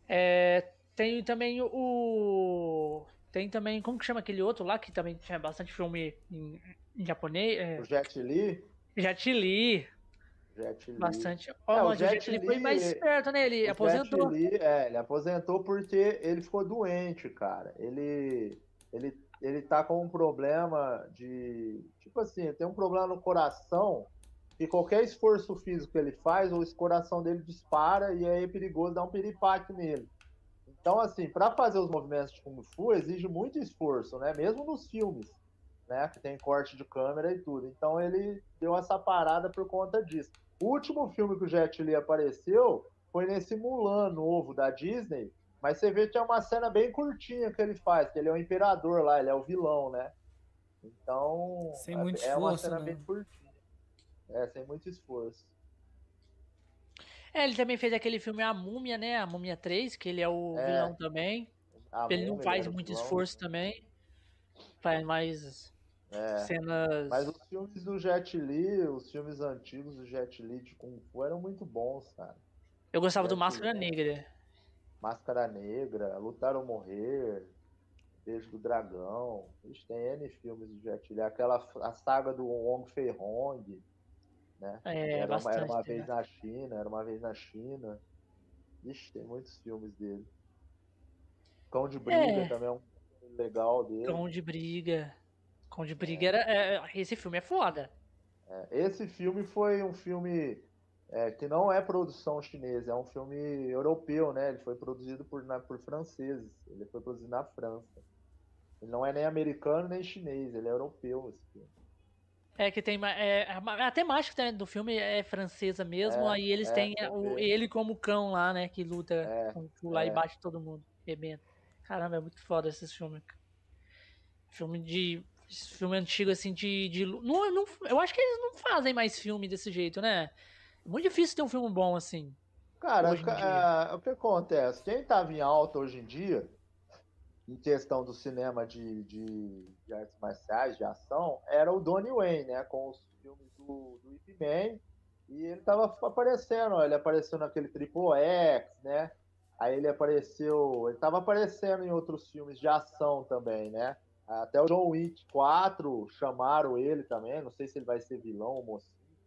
É, tem também o. Tem também. Como que chama aquele outro lá que também tinha bastante filme em, em japonês? É, O Jet Li, Jet Li. Jet Li. Bastante. É, Ó, o mas o Jet Jet Li foi mais esperto, né? Ele aposentou. Jet Li, é, ele aposentou porque ele ficou doente, cara. Ele, ele, ele tá com um problema de. Tipo assim, tem um problema no coração. E qualquer esforço físico que ele faz, o coração dele dispara e aí é perigoso dar um piripaque nele. Então, assim, para fazer os movimentos de Kung Fu exige muito esforço, né? Mesmo nos filmes, né? Que tem corte de câmera e tudo. Então ele deu essa parada por conta disso. O último filme que o Jet Li apareceu foi nesse Mulan novo da Disney, mas você vê que é uma cena bem curtinha que ele faz, que ele é o imperador lá, ele é o vilão, né? Então, Sem é- muito é uma esforço, cena né? bem curtinha. É, sem muito esforço. É, ele também fez aquele filme A Múmia, né? A Múmia 3, que ele é o É. vilão também. A ele não faz muito vilão. esforço também. Faz mais É. cenas. Mas os filmes do Jet Li, os filmes antigos do Jet Li de Kung Fu eram muito bons, cara. Eu gostava do Jet Máscara Li, Negra. Máscara Negra, Lutar ou Morrer, Beijo do Dragão. Ixi, tem N filmes do Jet Li. Aquela a saga do Wong Fei Hong, né? É, era, uma, bastante. era uma né? vez na China, era uma vez na China. Ixi, tem muitos filmes dele. Cão de Briga É. também é um filme legal dele. Cão de Briga. Cão de Briga era. é, esse filme é foda. É, esse filme foi um filme é, que não é produção chinesa, é um filme europeu, né? Ele foi produzido por, na- por franceses. Ele foi produzido na França. Ele não é nem americano nem chinês, ele é europeu. Esse filme. É que tem. É, a, temática também do filme é francesa mesmo, É, aí eles é, têm o, ele como cão lá, né? Que luta É, com lá e é. bate todo mundo, bebendo. Caramba, é muito foda esses filmes. Filme de. Filme antigo, assim, de. de não, não, eu acho que eles não fazem mais filme desse jeito, né? É muito difícil ter um filme bom assim. Cara, ah, o que acontece? Quem estava em alta hoje em dia, em questão do cinema de, de, de artes marciais, de ação, era o Donnie Wayne, né? Com os filmes do, do Ip Man. E ele estava aparecendo, ó, ele apareceu naquele Triple X, né? Aí ele apareceu, ele estava aparecendo em outros filmes de ação também, né? Até o John Wick 4 chamaram ele também, não sei se ele vai ser vilão ou mocinho,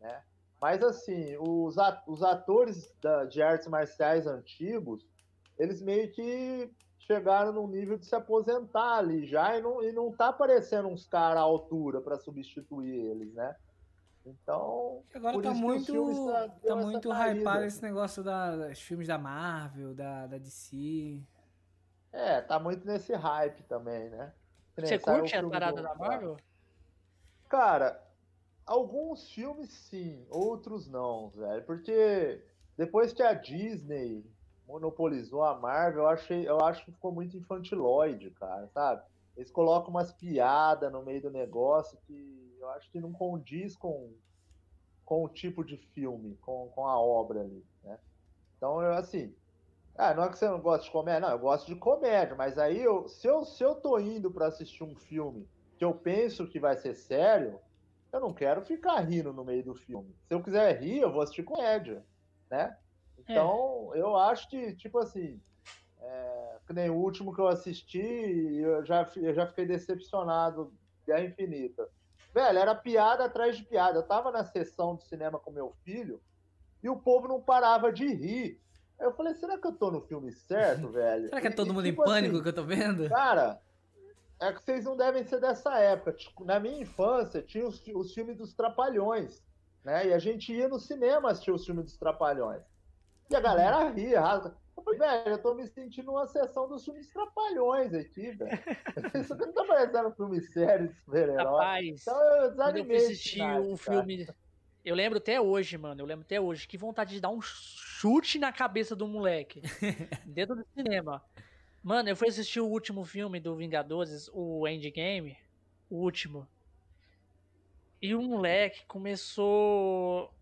né? Mas assim, os, a- os atores da- de artes marciais antigos, eles meio que chegaram num nível de se aposentar ali já e não, e não tá aparecendo uns caras à altura para substituir eles, né? Então, Agora Por tá muito, filmes tá- tá muito caída. hypado esse negócio da, dos filmes da Marvel, da, da DC. é, tá muito nesse hype também, né? Você curte a parada da Marvel? Cara, alguns filmes sim, outros não, velho. Porque depois que a Disney monopolizou a Marvel, eu, achei, eu acho que ficou muito infantiloide, cara, sabe? Eles colocam umas piadas no meio do negócio que eu acho que não condiz com, com o tipo de filme, com, com a obra ali, né? Então, eu, assim, ah, não é que você não gosta de comédia, não, eu gosto de comédia, mas aí eu, se, eu, se eu tô indo pra assistir um filme que eu penso que vai ser sério, eu não quero ficar rindo no meio do filme. Se eu quiser rir, eu vou assistir comédia, né? Então, eu acho que, tipo assim, é, que nem o último que eu assisti, eu já, eu já fiquei decepcionado, Guerra Infinita. Velho, era piada atrás de piada. Eu tava na sessão de cinema com meu filho e o povo não parava de rir. Aí eu falei, será que eu tô no filme certo, velho? Será que é todo e, mundo tipo em pânico assim, que eu tô vendo? Cara, é que vocês não devem ser dessa época. Tipo, na minha infância, tinha os, os filmes dos Trapalhões, né? E a gente ia no cinema assistir os filmes dos Trapalhões. E a galera ria, rasga. Eu falei, velho, eu tô me sentindo uma sessão dos filmes dos Trapalhões aqui, velho. Isso aqui não tá parecendo um filme sério de super-herói. Rapaz, Então eu eu desanimei. final, o cara. filme. Eu lembro até hoje, mano. Eu lembro até hoje. Que vontade de dar um chute na cabeça do moleque. dentro do cinema. Mano, eu fui assistir o último filme do Vingadores, o Endgame, o último. E o moleque começou.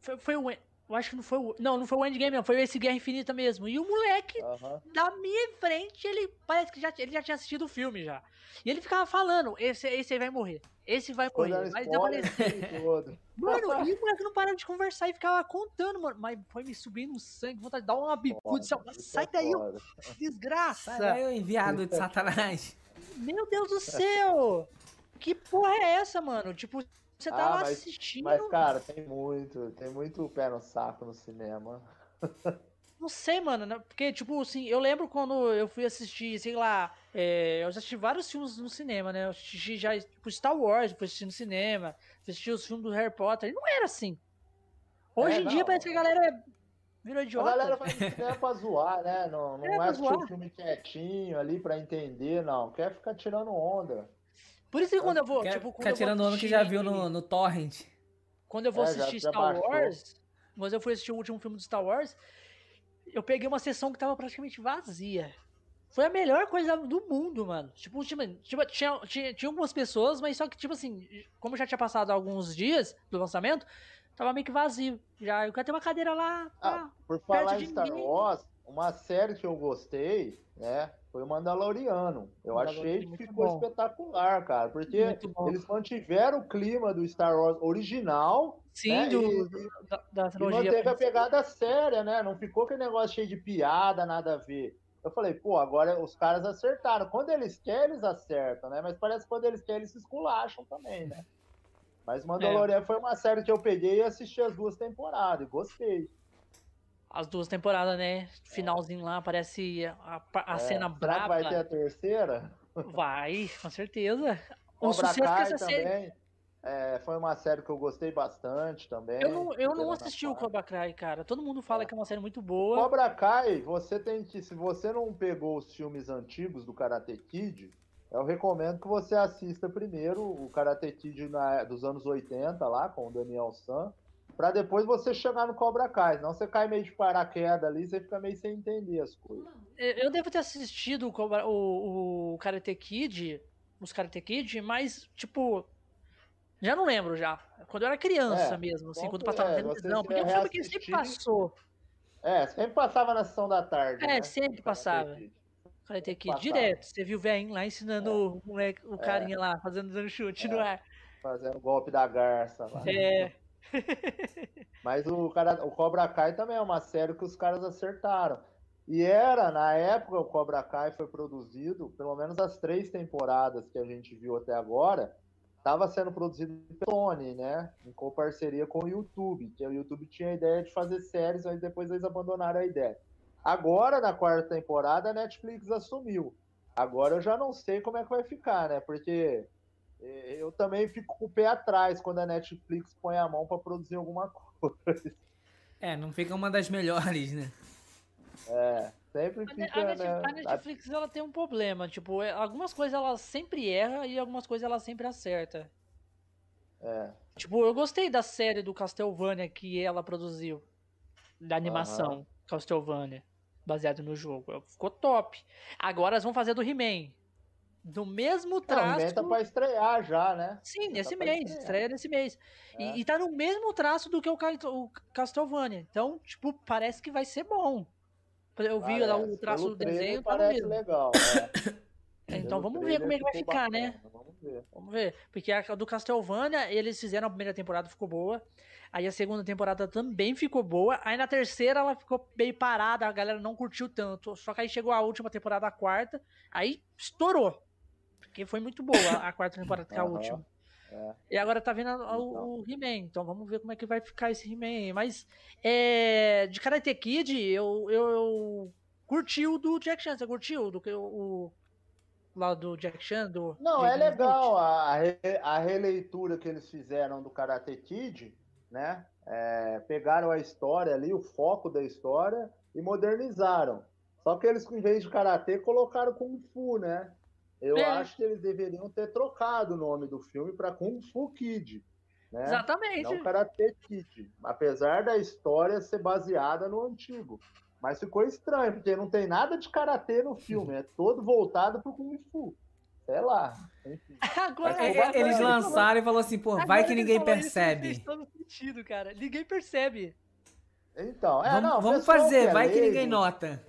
Foi, foi. Eu acho que não foi o. Não, não foi o Endgame, não. Foi esse Guerra Infinita mesmo. E o moleque, Aham. da minha frente, ele parece que já, ele já tinha assistido o filme já. E ele ficava falando: esse, esse aí vai morrer. Esse vai morrer. Mas eu spoiler falei, o. Mano, e o moleque não parava de conversar e ficava contando, mano. Mas foi me subindo o sangue, vontade de dar uma bicuda. Foda, Sai, daí, foda. desgraça! Sai daí, ô enviado de Satanás. Meu Deus do céu! Que porra é essa, mano? Tipo, você tá Ah, lá mas- assistindo. Mas, cara, tem muito, tem muito pé no saco no cinema. Não sei, mano, né? porque, tipo, assim, eu lembro quando eu fui assistir, sei lá, é, eu já assisti vários filmes no cinema, né? Eu assisti já, tipo, Star Wars, fui assistir no cinema, fui assistir os filmes do Harry Potter, e não era assim. Hoje É, em dia não. parece que a galera virou A idiota. galera vai no cinema pra zoar, né? Não, não É, é, assistir o zoar. filme quietinho ali pra entender, não. Quer ficar tirando onda. Por isso que quando eu vou, Quer tipo, quando tirando onda que já viu no, no Torrent. Quando eu vou É, assistir já Star baixou. Wars, mas eu fui assistir o último filme do Star Wars, eu peguei uma sessão que tava praticamente vazia. Foi a melhor coisa do mundo, mano. Tipo, tipo, tipo, tinha, tinha, tinha algumas pessoas, mas só que, tipo assim, como já tinha passado alguns dias do lançamento, tava meio que vazio. Já, eu quero ter uma cadeira lá. Ah. Por falar Perto em de Star. Wars, uma série que eu gostei, né? Foi o Mandaloriano. Eu Mandaloriano, achei que muito ficou bom. espetacular, cara. Porque eles mantiveram o clima do Star Wars original Sim, né, do, e- da, da e manteve a pegada séria, né? Não ficou aquele negócio cheio de piada, nada a ver. Eu falei, pô, agora os caras acertaram. Quando eles querem, eles acertam, né? Mas parece que quando eles querem, eles se esculacham também, né? Mas Mandaloriano foi uma série que eu peguei e assisti as duas temporadas e gostei. As duas temporadas, né? Finalzinho lá, parece a, a É, cena será que braba. vai ter a terceira? Vai, com certeza. O Cobra sucesso que Kai essa série. também. é, foi uma série que eu gostei bastante também. Eu não, eu não assisti o. Cobra Kai, cara. Todo mundo fala É. que é uma série muito boa. Cobra Kai, você tem que. Se você não pegou os filmes antigos do Karate Kid, eu recomendo que você assista primeiro o Karate Kid na- dos anos 80, lá, com o Daniel San, pra depois você chegar no Cobra Kai. Senão você cai meio de paraquedas ali, você fica meio sem entender as coisas. Eu devo ter assistido o, Cobra- o, o Karate Kid, os Karate Kid, mas, tipo. Já não lembro já. Quando eu era criança É, mesmo, assim, quando passava é, televisão. Porque é um filme que sempre passou. É, sempre passava na sessão da tarde. É, né? sempre passava. Karate Kid, Passava. direto. Você viu o velhinho lá ensinando o, moleque, o carinha lá, fazendo chute no É. ar. Fazendo o golpe da garça lá. É. Mas o, cara, o Cobra Kai também é uma série que os caras acertaram. E era, na época, o Cobra Kai foi produzido, pelo menos as três temporadas que a gente viu até agora, estava sendo produzido pelo Sony, né? Em parceria com o YouTube, que o YouTube tinha a ideia de fazer séries, mas depois eles abandonaram a ideia. Agora, na quarta temporada, a Netflix assumiu. Agora eu já não sei como é que vai ficar, né? Porque eu também fico com o pé atrás quando a Netflix põe a mão para produzir alguma coisa. É, não fica uma das melhores, né? É, sempre fica, a Netflix, né? a Netflix, ela tem um problema, tipo, é- algumas coisas ela sempre erra e algumas coisas ela sempre acerta. É, Tipo, eu gostei da série do Castlevania que ela produziu, da animação Castlevania, baseado no jogo. Ficou top. Agora elas vão fazer do He-Man. Do mesmo Não, traço. inventa pra estrear já, né? Sim, nesse pra mês, estreia nesse mês. É. E, e tá no mesmo traço do que o, o Castlevania. Então, tipo, parece que vai ser bom. Eu vi lá o Parece. traço do desenho, tá no parece mesmo. legal. é. Então vamos ver como é que vai ficar, né? bacana, Vamos ver. Vamos ver. Porque a do Castlevania, eles fizeram a primeira temporada, ficou boa. Aí a segunda temporada também ficou boa. Aí na terceira ela ficou meio parada, a galera não curtiu tanto. Só que aí chegou a última temporada, a quarta, aí estourou. Porque foi muito boa a quarta temporada, que é a última. é. E agora tá vindo a- o, o He-Man. Então vamos ver como é que vai ficar esse He-Man aí. Mas é, de Karate Kid, eu, eu, eu curti o do Jack Chan. Você curtiu? Do, o, o- lá do Jack Chan? Do, Não, é legal a, a a releitura que eles fizeram do Karate Kid, né? É, pegaram a história ali, o foco da história e modernizaram. Só que eles, em vez de karatê, colocaram Kung Fu, né? Eu É. acho que eles deveriam ter trocado o nome do filme para Kung Fu Kid, né? Exatamente. Não Karate Kid. Apesar da história ser baseada no antigo. Mas ficou estranho, porque não tem nada de karatê no filme, é todo voltado pro Kung Fu. Sei lá. Enfim. Agora, É, é, eles agora- lançaram e falou assim, pô, vai que ninguém falou isso, percebe. Fez todo sentido, cara. Ninguém percebe. Então, é, vamos não, o vamos fazer, é vai que ninguém nota.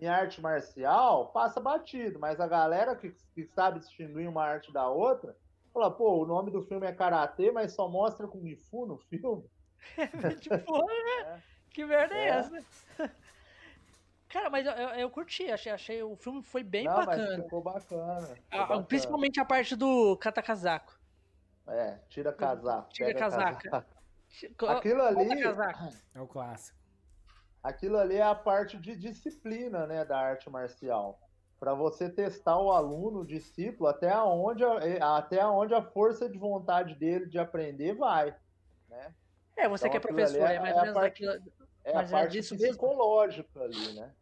Em arte marcial, passa batido, mas a galera que, que sabe distinguir uma arte da outra, fala, pô, o nome do filme é Karatê, mas só mostra Kung Fu no filme. tipo, porra, né? Que merda é, É. essa? Cara, mas eu, eu, eu curti, achei, achei o filme foi bem não, mas bacana. ficou bacana. ficou Ah, bacana. Principalmente a parte do Katakazaku. É, tira casaco. Tira pega casaca. Aquilo ali. É o clássico. Aquilo ali é a parte de disciplina, né, da arte marcial. Para você testar o aluno, o discípulo, até onde a, até onde a força de vontade dele de aprender vai, né? É, você Então, que é professor, é- é mais é ou menos parte- daquilo. É Mas a é parte mesmo? psicológica ali, né?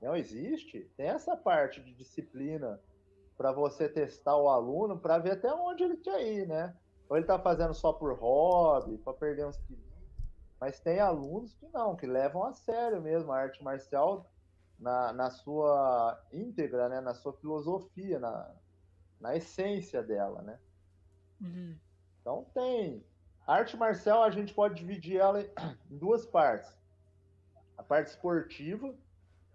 Não existe. Tem essa parte de disciplina para você testar o aluno para ver até onde ele quer ir, né? Ou ele tá fazendo só por hobby, para perder uns quilos. Mas tem alunos que não, que levam a sério mesmo a arte marcial na, na sua íntegra, né? Na sua filosofia, na, na essência dela, né? Uhum. Então tem. A arte marcial a gente pode dividir ela em duas partes. A parte esportiva,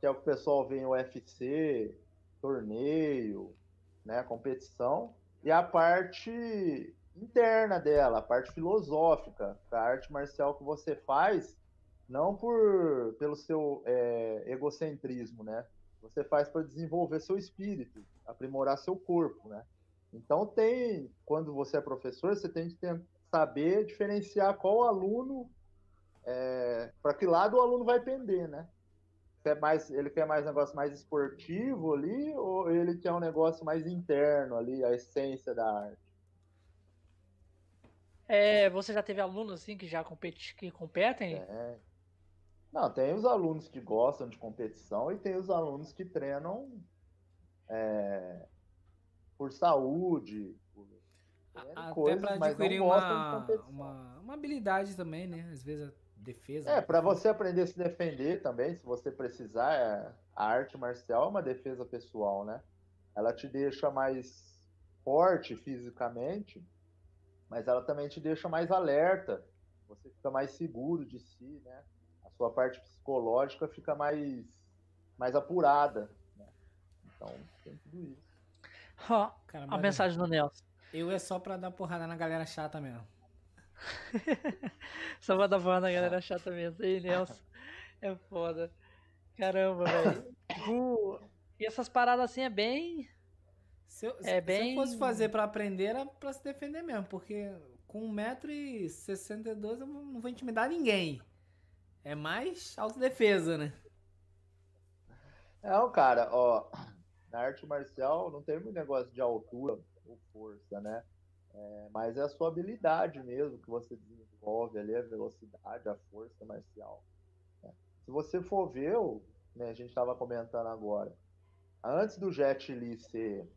que é o que o pessoal vê em UFC, torneio, né, competição, e a parte interna dela, a parte filosófica, a arte marcial que você faz não por pelo seu é, egocentrismo, né? Você faz para desenvolver seu espírito, aprimorar seu corpo, né? Então tem, quando você é professor, você tem que saber diferenciar qual aluno, para que lado o aluno vai pender, né? Quer mais, ele quer mais negócio mais esportivo ali, ou ele quer um negócio mais interno ali, a essência da arte? É, você já teve alunos assim que já compete, que competem? É. Não, tem os alunos que gostam de competição e tem os alunos que treinam é, por saúde, por Até coisas, pra mas não adquirir gostam de uma, competição. uma, uma habilidade também, né? Às vezes a defesa. É, para você aprender a se defender também, se você precisar, é- a arte marcial é uma defesa pessoal, né? Ela te deixa mais forte fisicamente, mas ela também te deixa mais alerta. Você fica mais seguro de si, né? A sua parte psicológica fica mais, mais apurada. Né? Então, tem tudo isso. Ó, Cara, a mas mensagem do Nelson. Eu é só pra dar porrada na galera chata mesmo. Só vai dar voando a galera chata mesmo. Ei, Nelson. É foda. Caramba, velho. E essas paradas assim é bem. Se eu, É se bem- eu fosse fazer pra aprender, era pra se defender mesmo, porque com 1,62m eu não vou intimidar ninguém. É mais autodefesa, né? Não, cara, ó, na arte marcial não tem muito negócio de altura ou força, né? É, mas é a sua habilidade mesmo que você desenvolve ali, a velocidade, a força marcial. né? Se você for ver, o- né, a gente estava comentando agora, antes do Jet Li ser,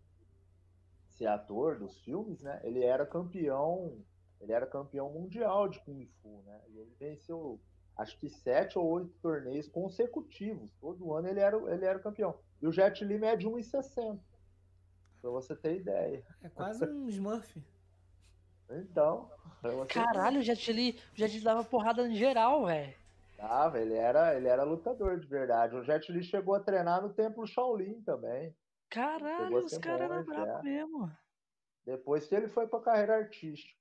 ser ator dos filmes, né? Ele era campeão, ele era campeão mundial de Kung Fu, né? E ele venceu acho que sete ou oito torneios consecutivos. Todo ano ele era, ele era campeão. E o Jet Li mede 1,60. Pra você ter ideia. É quase um Smurf. Então, Caralho, o Jet Li, o Jet Li dava porrada em geral, velho. tava, ele era, ele era lutador de verdade. O Jet Li chegou a treinar no templo Shaolin também. Caralho, os caras eram bravos é. mesmo. Depois que ele foi pra carreira artística.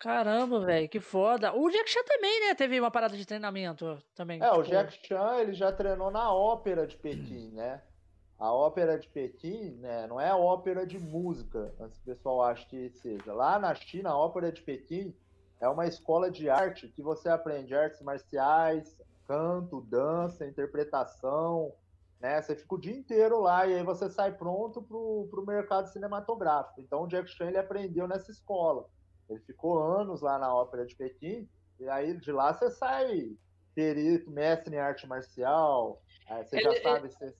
Caramba, velho, que foda. O Jack Chan também, né? Teve uma parada de treinamento também. É, o tipo, Jack Chan, ele já treinou na ópera de Pequim, né? A ópera de Pequim, né, não é a ópera de música, antes o pessoal ache que seja. Lá na China, a ópera de Pequim é uma escola de arte que você aprende artes marciais, canto, dança, interpretação, né? Você fica o dia inteiro lá e aí você sai pronto pro, pro mercado cinematográfico. Então o Jack Chan, ele aprendeu nessa escola. Ele ficou anos lá na ópera de Pequim e aí de lá você sai perito, mestre em arte marcial, você Ele- já ele- sabe se,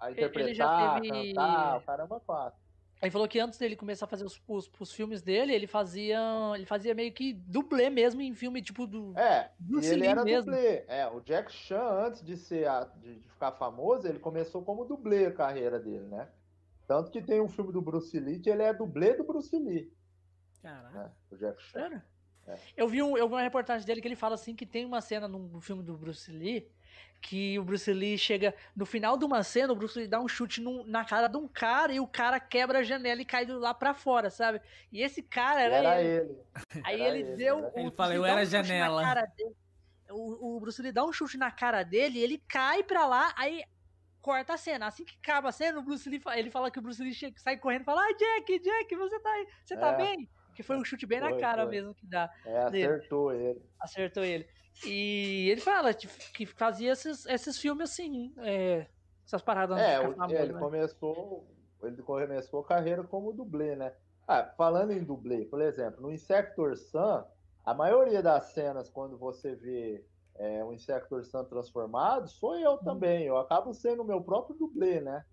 a ele interpretar, teve- cantar, o caramba quatro. Ele falou que antes dele começar a fazer os, os, os, filmes dele, ele fazia ele fazia meio que dublê mesmo em filme tipo do É, e ele era mesmo. dublê. É, o Jack Chan antes de ser a, de, de, ficar famoso, ele começou como dublê a carreira dele, né? Tanto que tem um filme do Bruce Lee que ele é dublê do Bruce Lee. Caraca. Né? O Jack Chan. É. Eu, vi um, eu vi uma reportagem dele que ele fala assim que tem uma cena num filme do Bruce Lee que o Bruce Lee chega no final de uma cena, o Bruce Lee dá um chute num, na cara de um cara e o cara quebra a janela e cai lá pra fora, sabe? E esse cara era, era ele. ele. Aí era ele, ele deu. Né? Ele fala, eu era um janela. O, o, Bruce Lee dá um chute na cara dele, ele cai pra lá, aí corta a cena. Assim que acaba a cena, o Bruce Lee ele fala que o Bruce Lee chega, sai correndo e fala: Ah, Jack, Jack, você tá aí? Você tá é. bem? Que foi um chute bem foi, na cara foi. mesmo que dá. É, acertou ele. Acertou ele. E ele fala que fazia esses, esses filmes assim, é, essas paradas. É, o, é ele né? começou, ele começou a carreira como dublê, né? Ah, falando em dublê, por exemplo, no Insector Sun, a maioria das cenas quando você vê é, o Insector Sun transformado, sou eu também. Eu acabo sendo o meu próprio dublê, né?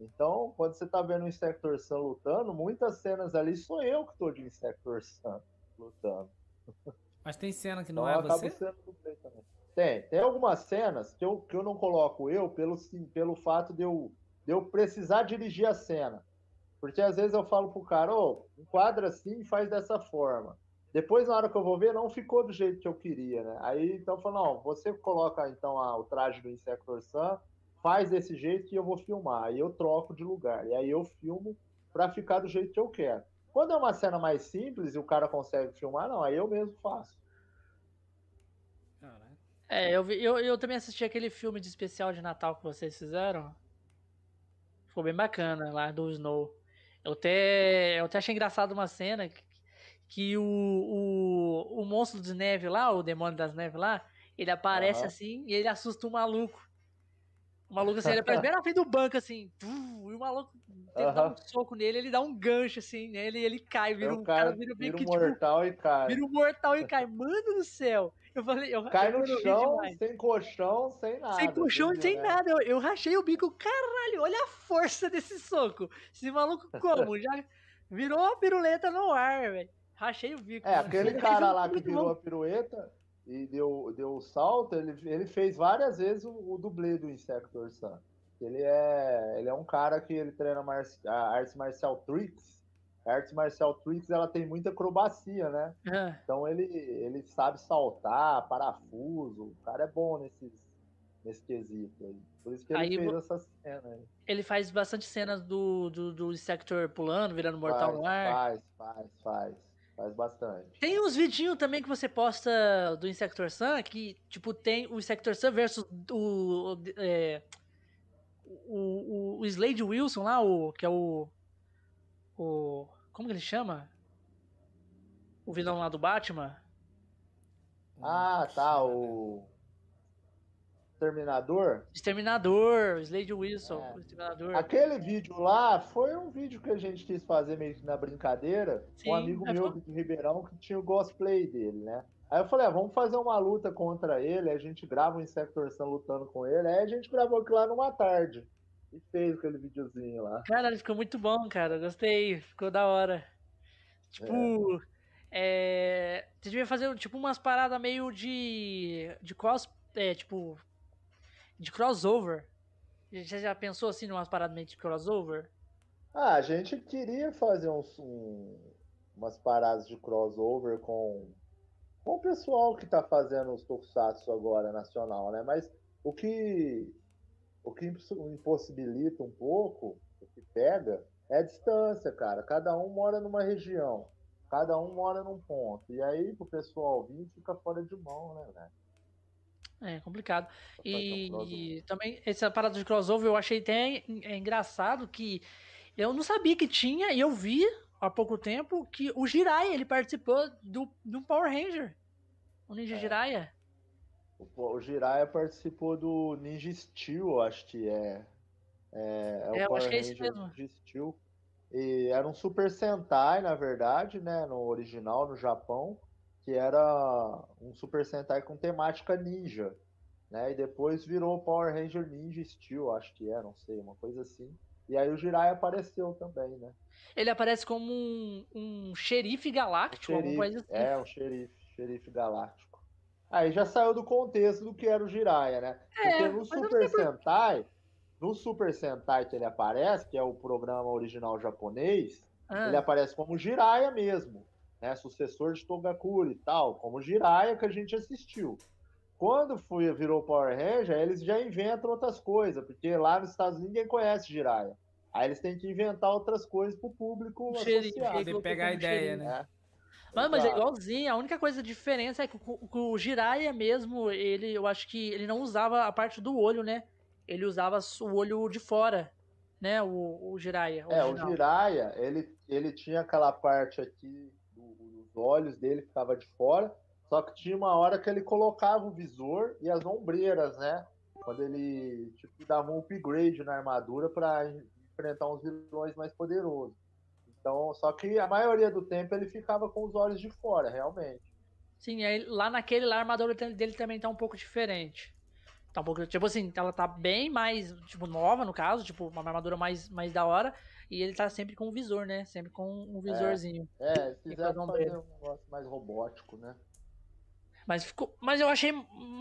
Então, quando você tá vendo o Insector Sun lutando, muitas cenas ali sou eu que tô de Insector Sun lutando. Mas tem cena que não então, é você? Tem, tem algumas cenas que eu, que eu não coloco eu pelo, pelo fato de eu, de eu precisar dirigir a cena. Porque às vezes eu falo pro cara, ô, oh, enquadra assim e faz dessa forma. Depois, na hora que eu vou ver, não ficou do jeito que eu queria, né? Aí, então, eu falo, não, você coloca, então, a, o traje do Insector Sun, faz desse jeito que eu vou filmar. Aí eu troco de lugar. E aí eu filmo para ficar do jeito que eu quero. Quando é uma cena mais simples e o cara consegue filmar, não, aí eu mesmo faço. É, eu, vi, eu, eu também assisti aquele filme de especial de Natal que vocês fizeram. Ficou bem bacana lá do Snow. Eu até, eu até achei engraçado uma cena que, que o, o, o monstro de neve lá, o demônio das neves lá, ele aparece uhum. assim e ele assusta o maluco. O maluco assim, ele aparece bem na frente do banco, assim. e o maluco uhum. dá um soco nele, ele dá um gancho, assim, nele e ele cai, vira um cara, vira, vira um tipo, mortal tipo, e cai. Vira um mortal e cai. Mano do céu! Eu falei, eu, cai no chão, sem colchão, sem nada. Sem colchão, sem né? nada. Eu, eu rachei o bico, caralho, olha a força desse soco. Esse maluco como? Já virou a piruleta no ar, velho. Rachei o bico. É, aquele cara lá que virou a pirueta e deu, deu o salto, ele, ele fez várias vezes o, o dublê do Insector Sun. Ele é, ele é um cara que ele treina marci, a arte marcial tricks. A arte marcial tricks ela tem muita acrobacia, né? É. Então ele, ele sabe saltar, parafuso. O cara é bom nesses, nesse quesito aí. Por isso que ele aí, fez essa cena aí. Ele faz bastante cenas do, do, do Sector pulando, virando mortal no ar. Faz, faz, faz. Faz bastante. Tem uns vidinhos também que você posta do Insector Sun, que, tipo, tem o Insector Sun versus o. É, o, o, o, Slade Wilson lá, o, que é o. O. Como que ele chama? O vilão lá do Batman. Ah, tá. O. Exterminador? Exterminador, Slade Wilson, é. Exterminador. Aquele vídeo lá foi um vídeo que a gente quis fazer meio que na brincadeira. Sim, um amigo é, meu de Ribeirão que tinha o cosplay dele, né? Aí eu falei, ah, vamos fazer uma luta contra ele, a gente grava o Insector Sun lutando com ele, aí a gente gravou aquilo lá numa tarde. E fez aquele videozinho lá. Cara, ficou muito bom, cara. Gostei, ficou da hora. Tipo, é. é... Você devia fazer tipo umas paradas meio de. de cross. É, tipo, de crossover. Você já pensou assim numa paradas meio de crossover? Ah, a gente queria fazer uns, um, umas paradas de crossover com, com o pessoal que tá fazendo os tokusatsu agora nacional, né? Mas o que o que impossibilita um pouco, o que pega, é a distância, cara. Cada um mora numa região, cada um mora num ponto. E aí, pro pessoal vir, fica fora de mão, né, velho? É complicado. E, e, também essa parada de crossover eu achei até é engraçado que eu não sabia que tinha e eu vi há pouco tempo que o Jiraiya ele participou do, do Power Ranger. O Ninja é. Jiraiya. O, o Jiraiya participou do Ninja Steel, acho que é. É, é, é o Power Ranger é Ninja Steel. E era um Super Sentai, na verdade, né? No original, no Japão que era um Super Sentai com temática ninja, né? E depois virou Power Ranger Ninja Steel, acho que é, não sei, uma coisa assim. E aí o Jiraiya apareceu também, né? Ele aparece como um, um xerife galáctico, Um alguma coisa xerife, assim. É, um xerife, xerife galáctico. Aí já saiu do contexto do que era o Jiraiya, né? É, Porque no Super Sentai, no Super Sentai que ele aparece, que é o programa original japonês, Ah, ele aparece como Jiraiya mesmo, né? Sucessor de Togakuri e tal, como Jiraiya que a gente assistiu. Quando foi, virou Power Ranger, eles já inventam outras coisas, porque lá nos Estados Unidos ninguém conhece Jiraiya. Aí eles têm que inventar outras coisas pro público xerife, ele pegar a ideia, xerife. né? né? Mas, mas é igualzinho, a única coisa diferença é que o, o Jiraiya mesmo, ele, eu acho que ele não usava a parte do olho, né? Ele usava o olho de fora, né? O, o Jiraiya. É, o original. Jiraiya, ele, ele tinha aquela parte aqui do- dos olhos dele que ficava de fora, só que tinha uma hora que ele colocava o visor e as ombreiras, né? Quando ele tipo, dava um upgrade na armadura para enfrentar uns vilões mais poderosos. Então, só que a maioria do tempo ele ficava com os olhos de fora, realmente. Sim, aí lá naquele lá a armadura dele também tá um pouco diferente. Tá um pouco, tipo assim, ela tá bem mais, tipo, nova no caso, tipo, uma armadura mais, mais da hora. E ele tá sempre com um visor, né? Sempre com um visorzinho. É, quiseram com as fazer um negócio mais robótico, né? Mas, ficou, mas eu achei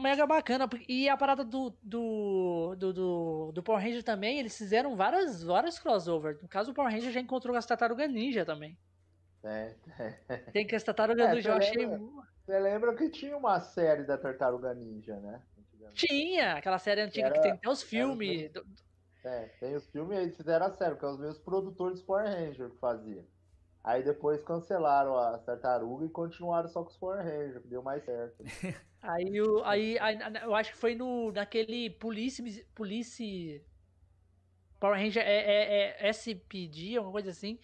mega bacana. porque- E a parada do, do, do, do, do Power Ranger também, eles fizeram várias, várias crossovers. No caso, o Power Ranger já encontrou as Tartaruga Ninja também. É, Tem que as Tartaruga É, Ninja, eu você achei. lembra? Você lembra que tinha uma série da Tartaruga Ninja, né? Tinha aquela série antiga que Era- tem até os filmes. É, tem os filmes e eles fizeram a série, que é os mesmos produtores do Power Ranger que faziam. Aí depois cancelaram as tartarugas e continuaram só com os Power Rangers, que deu mais certo. Aí, o, aí, aí, eu acho que foi no, naquele Police. Police. Power Ranger é, é, é SPD, alguma coisa assim.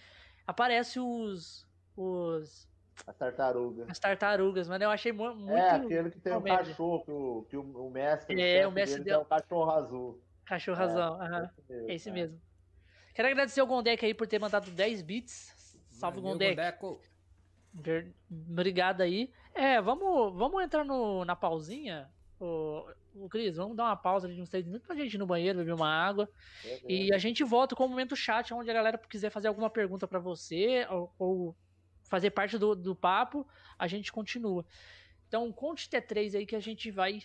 Aparece os. os As tartarugas. as tartarugas, mano. Eu achei mu- muito. É, aquele que tem o cachorro, que o, que o, mestre, É, o mestre deles deu- é o cachorro azul. Cachorro É, razão. aham. esse mesmo, É esse é. mesmo. Quero agradecer ao Gondek aí por ter mandado 10 bits. Salve, Gondek. Gondeco. Ver- Obrigado aí. É, vamos, vamos entrar no, na pausinha. Ô, ô, Cris, vamos dar uma pausa de uns 3 minutos pra gente ir no banheiro, beber uma água. Beleza. E a gente volta com o momento chat, onde a galera quiser fazer alguma pergunta pra você ou, ou fazer parte do, do papo, a gente continua. Então, conte T3 aí que a gente vai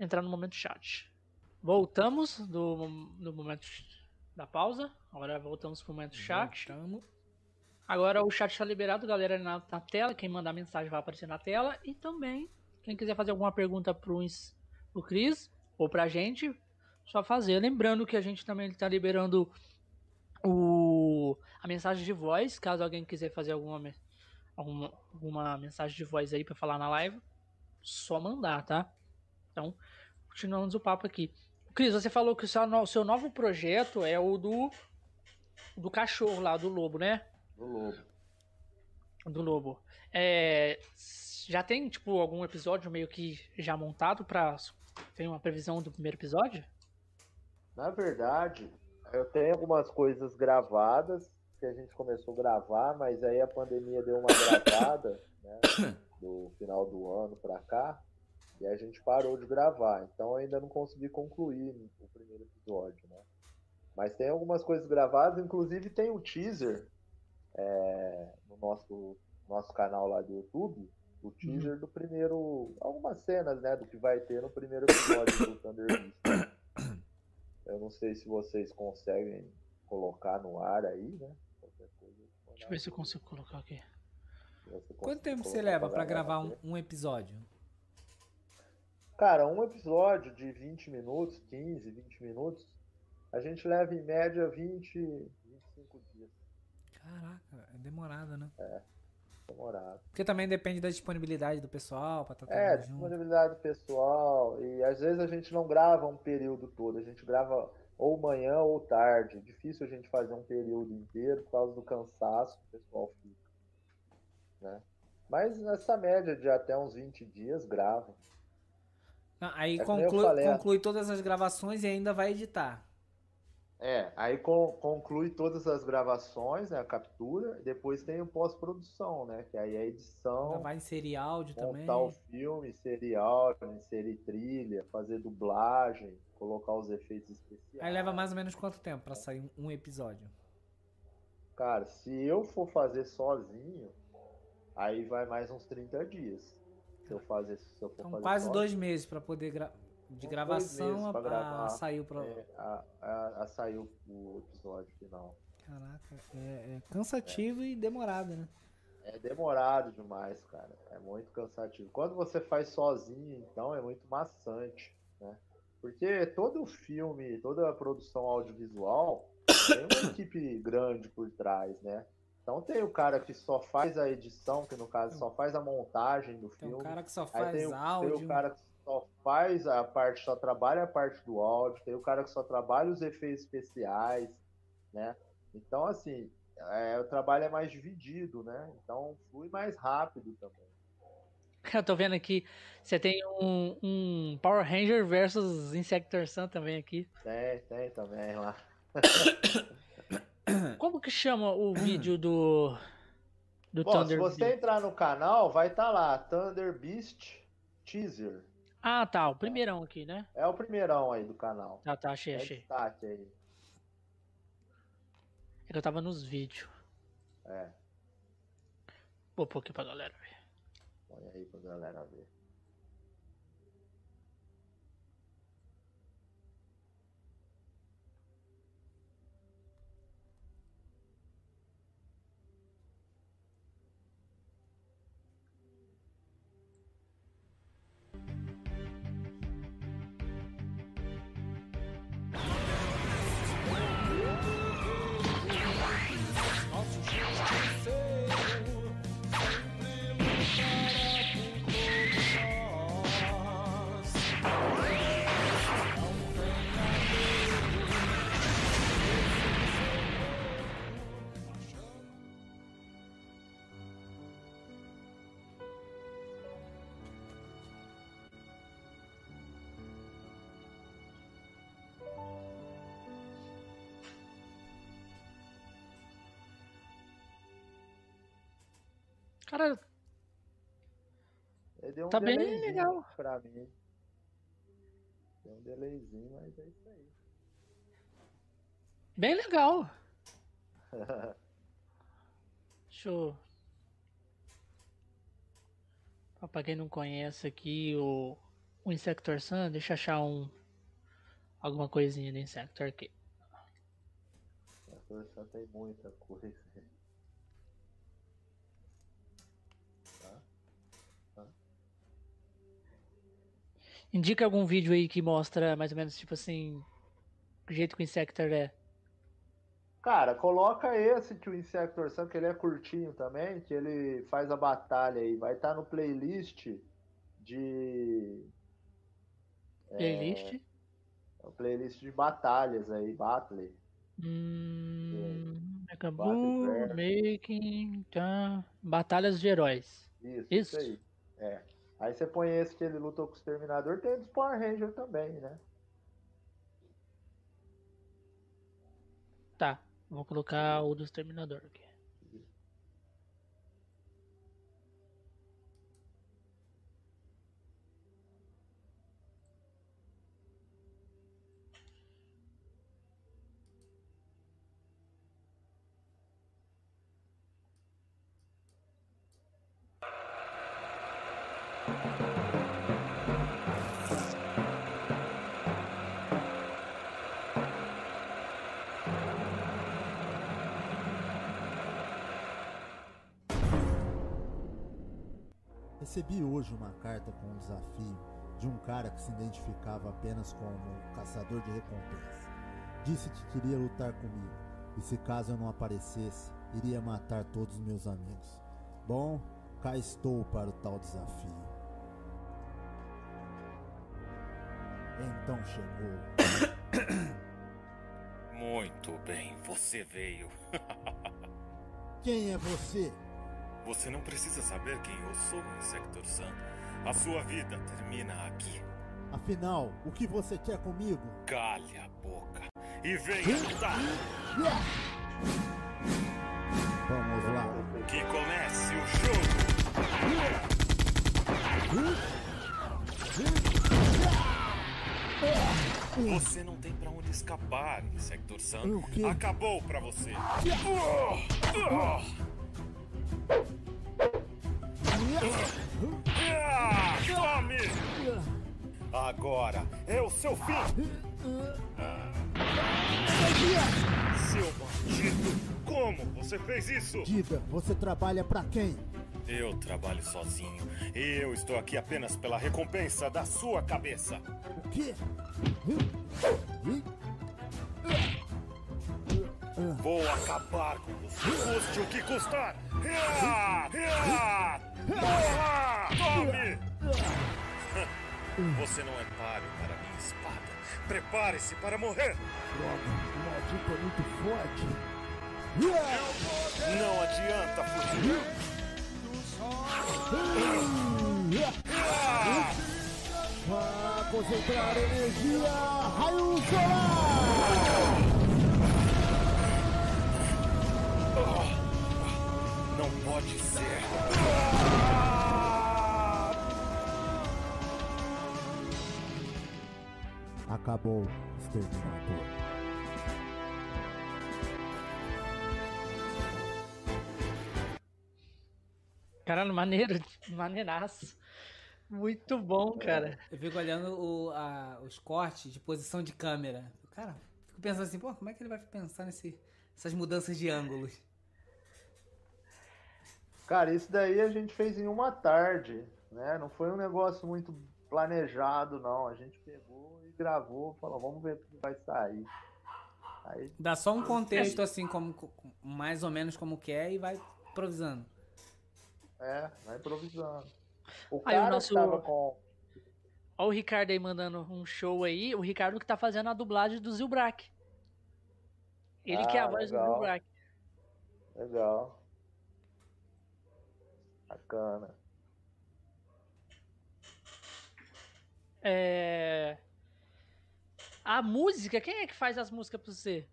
entrar no momento chat. Voltamos do, do momento da pausa. Agora voltamos pro momento chat. Voltamos. Agora o chat está liberado, galera, na, na tela. Quem mandar mensagem vai aparecer na tela. E também, quem quiser fazer alguma pergunta Ins- pro Cris ou pra gente, só fazer. Lembrando que a gente também está liberando o, a mensagem de voz, caso alguém quiser fazer alguma, alguma, alguma mensagem de voz aí pra falar na live, só mandar, tá? Então, continuamos o papo aqui. Cris, você falou que o seu, seu novo projeto é o do, do cachorro lá, do lobo, né? Do lobo. do Lobo. É, já tem, tipo, algum episódio meio que já montado pra. Tem uma previsão do primeiro episódio? Na verdade, eu tenho algumas coisas gravadas que a gente começou a gravar, mas aí a pandemia deu uma gravada, né? Do final do ano pra cá, e a gente parou de gravar. Então ainda não consegui concluir o primeiro episódio, né? Mas tem algumas coisas gravadas, inclusive tem o teaser é, no nosso, nosso canal lá do YouTube, o teaser do primeiro. Algumas cenas, né? Do que vai ter no primeiro episódio do Thunder Beast. Eu não sei se vocês conseguem colocar no ar aí, né? Qualquer coisa, Deixa eu ver se eu consigo colocar aqui. Quanto tempo você leva pra galera gravar um, um episódio? Cara, um episódio de 20 minutos, 15, 20 minutos, a gente leva em média 20, 25 dias. Caraca, é demorado, né? Demorado. Porque também depende da disponibilidade do pessoal pra estar É, trabalhando junto. disponibilidade pessoal. E às vezes a gente não grava um período todo, a gente grava ou manhã ou tarde. Difícil a gente fazer um período inteiro por causa do cansaço que o pessoal fica. Né? Mas nessa média de até uns 20 dias grava. Não, aí É conclui, falei, conclui todas as gravações e ainda vai editar. É, aí con- conclui todas as gravações, né, a captura, depois tem o pós-produção, né, que aí é edição, vai inserir áudio também. montar o filme, inserir áudio, inserir trilha, fazer dublagem, colocar os efeitos especiais. Aí leva mais ou menos quanto tempo pra sair um- episódio? Cara, se eu for fazer sozinho, aí vai mais uns 30 dias. Se eu fazer, se eu for Então fazer quase sozinho. dois meses pra poder gra... de gravação a, a gravar. o pro... É, a, a, a sair o, o episódio final. Caraca, é, é cansativo e demorado, né? É demorado demais, cara. É muito cansativo. Quando você faz sozinho, então, é muito maçante, né? Porque todo filme, toda a produção audiovisual tem uma equipe grande por trás, né? Então tem o cara que só faz a edição, que no caso só faz a montagem do Tem filme. um cara que só Aí faz tem o, áudio. tem o cara que só faz a parte, só trabalha a parte do áudio, tem o cara que só trabalha os efeitos especiais, né? Então, assim, é, o trabalho é mais dividido, né? Então flui mais rápido também. Eu tô vendo aqui, você tem um, um Power Ranger versus Insector Sun também aqui. Tem, tem também lá. Como que chama o vídeo do do Bom, se Thunder você Beast? entrar no canal, vai estar lá, Thunder Beast Teaser. Ah, tá, o primeirão aqui, né? É o primeirão aí do canal. Tá, tá, achei, É achei. aí. É que eu tava nos vídeos. É, Vou pôr aqui pra galera ver. põe aí pra galera ver. Cara, deu um Tá bem legal. pra mim. Deu um delayzinho, mas é isso aí. bem legal. Deixa eu. Pra quem não conhece aqui o, o Insector Sun, deixa eu achar um. Alguma coisinha do Insector aqui. A força tem muita coisa. Indica algum vídeo aí que mostra mais ou menos, tipo assim, o jeito que o Insector é. Cara, coloca esse que o Insector Sun, que ele é curtinho também, que ele faz a batalha aí. Vai estar no playlist de. Playlist. É o playlist de batalhas aí, Battle. Hum, Battle acabou making tá. Batalhas de heróis. Isso, Isso. isso aí. É. Aí você põe esse que ele lutou com o Exterminador, tem dos Power Ranger também, né? Tá, vou colocar o do Exterminador aqui. Recebi hoje uma carta com um desafio de um cara que se identificava apenas como caçador de recompensa. Disse que queria lutar comigo e se caso eu não aparecesse, iria matar todos os meus amigos. Bom, cá estou para o tal desafio. Então chegou. Muito bem, você veio. Quem é você? Você não precisa saber quem eu sou, Insector Sun. A sua vida termina aqui. Afinal, o que você quer comigo? Calhe a boca. e venha lutar. Vamos lá. Que comece o jogo. Você não tem pra onde escapar, Sector Sun. Acabou pra você. Ah, Tome! Agora é o seu fim! Seu bandido! Como você fez isso? Diga, você trabalha pra quem? Eu trabalho sozinho eu estou aqui apenas pela recompensa da sua cabeça. O quê? Vou acabar com você, custe o que custar! Morra! Tome! Você não é páreo para minha espada. Prepare-se para morrer! Droga, o maldito é muito forte. Não adianta fugir! Vá concentrar energia! Raio solar! Não pode ser! Acabou, exterminador. Caralho, maneiro, maneiraço. Muito bom, cara. Eu fico olhando o- a- os cortes de posição de câmera. Cara, fico pensando assim, pô, como é que ele vai pensar nesse, nessas mudanças de ângulos? Cara, isso daí a gente fez em uma tarde, né? Não foi um negócio muito planejado, não. A gente pegou e gravou, falou, vamos ver o que vai sair. Aí, Dá só um contexto assim, como, co- mais ou menos como que é e vai improvisando. É, vai improvisando. O Aí o cara nosso- que tava com... Olha o Ricardo aí mandando um show aí. O Ricardo que tá fazendo a dublagem do Zilbrack. Ele que é a Ah, voz do legal. Zilbrack. Legal. Bacana. É... A música, quem é que faz as músicas pra você?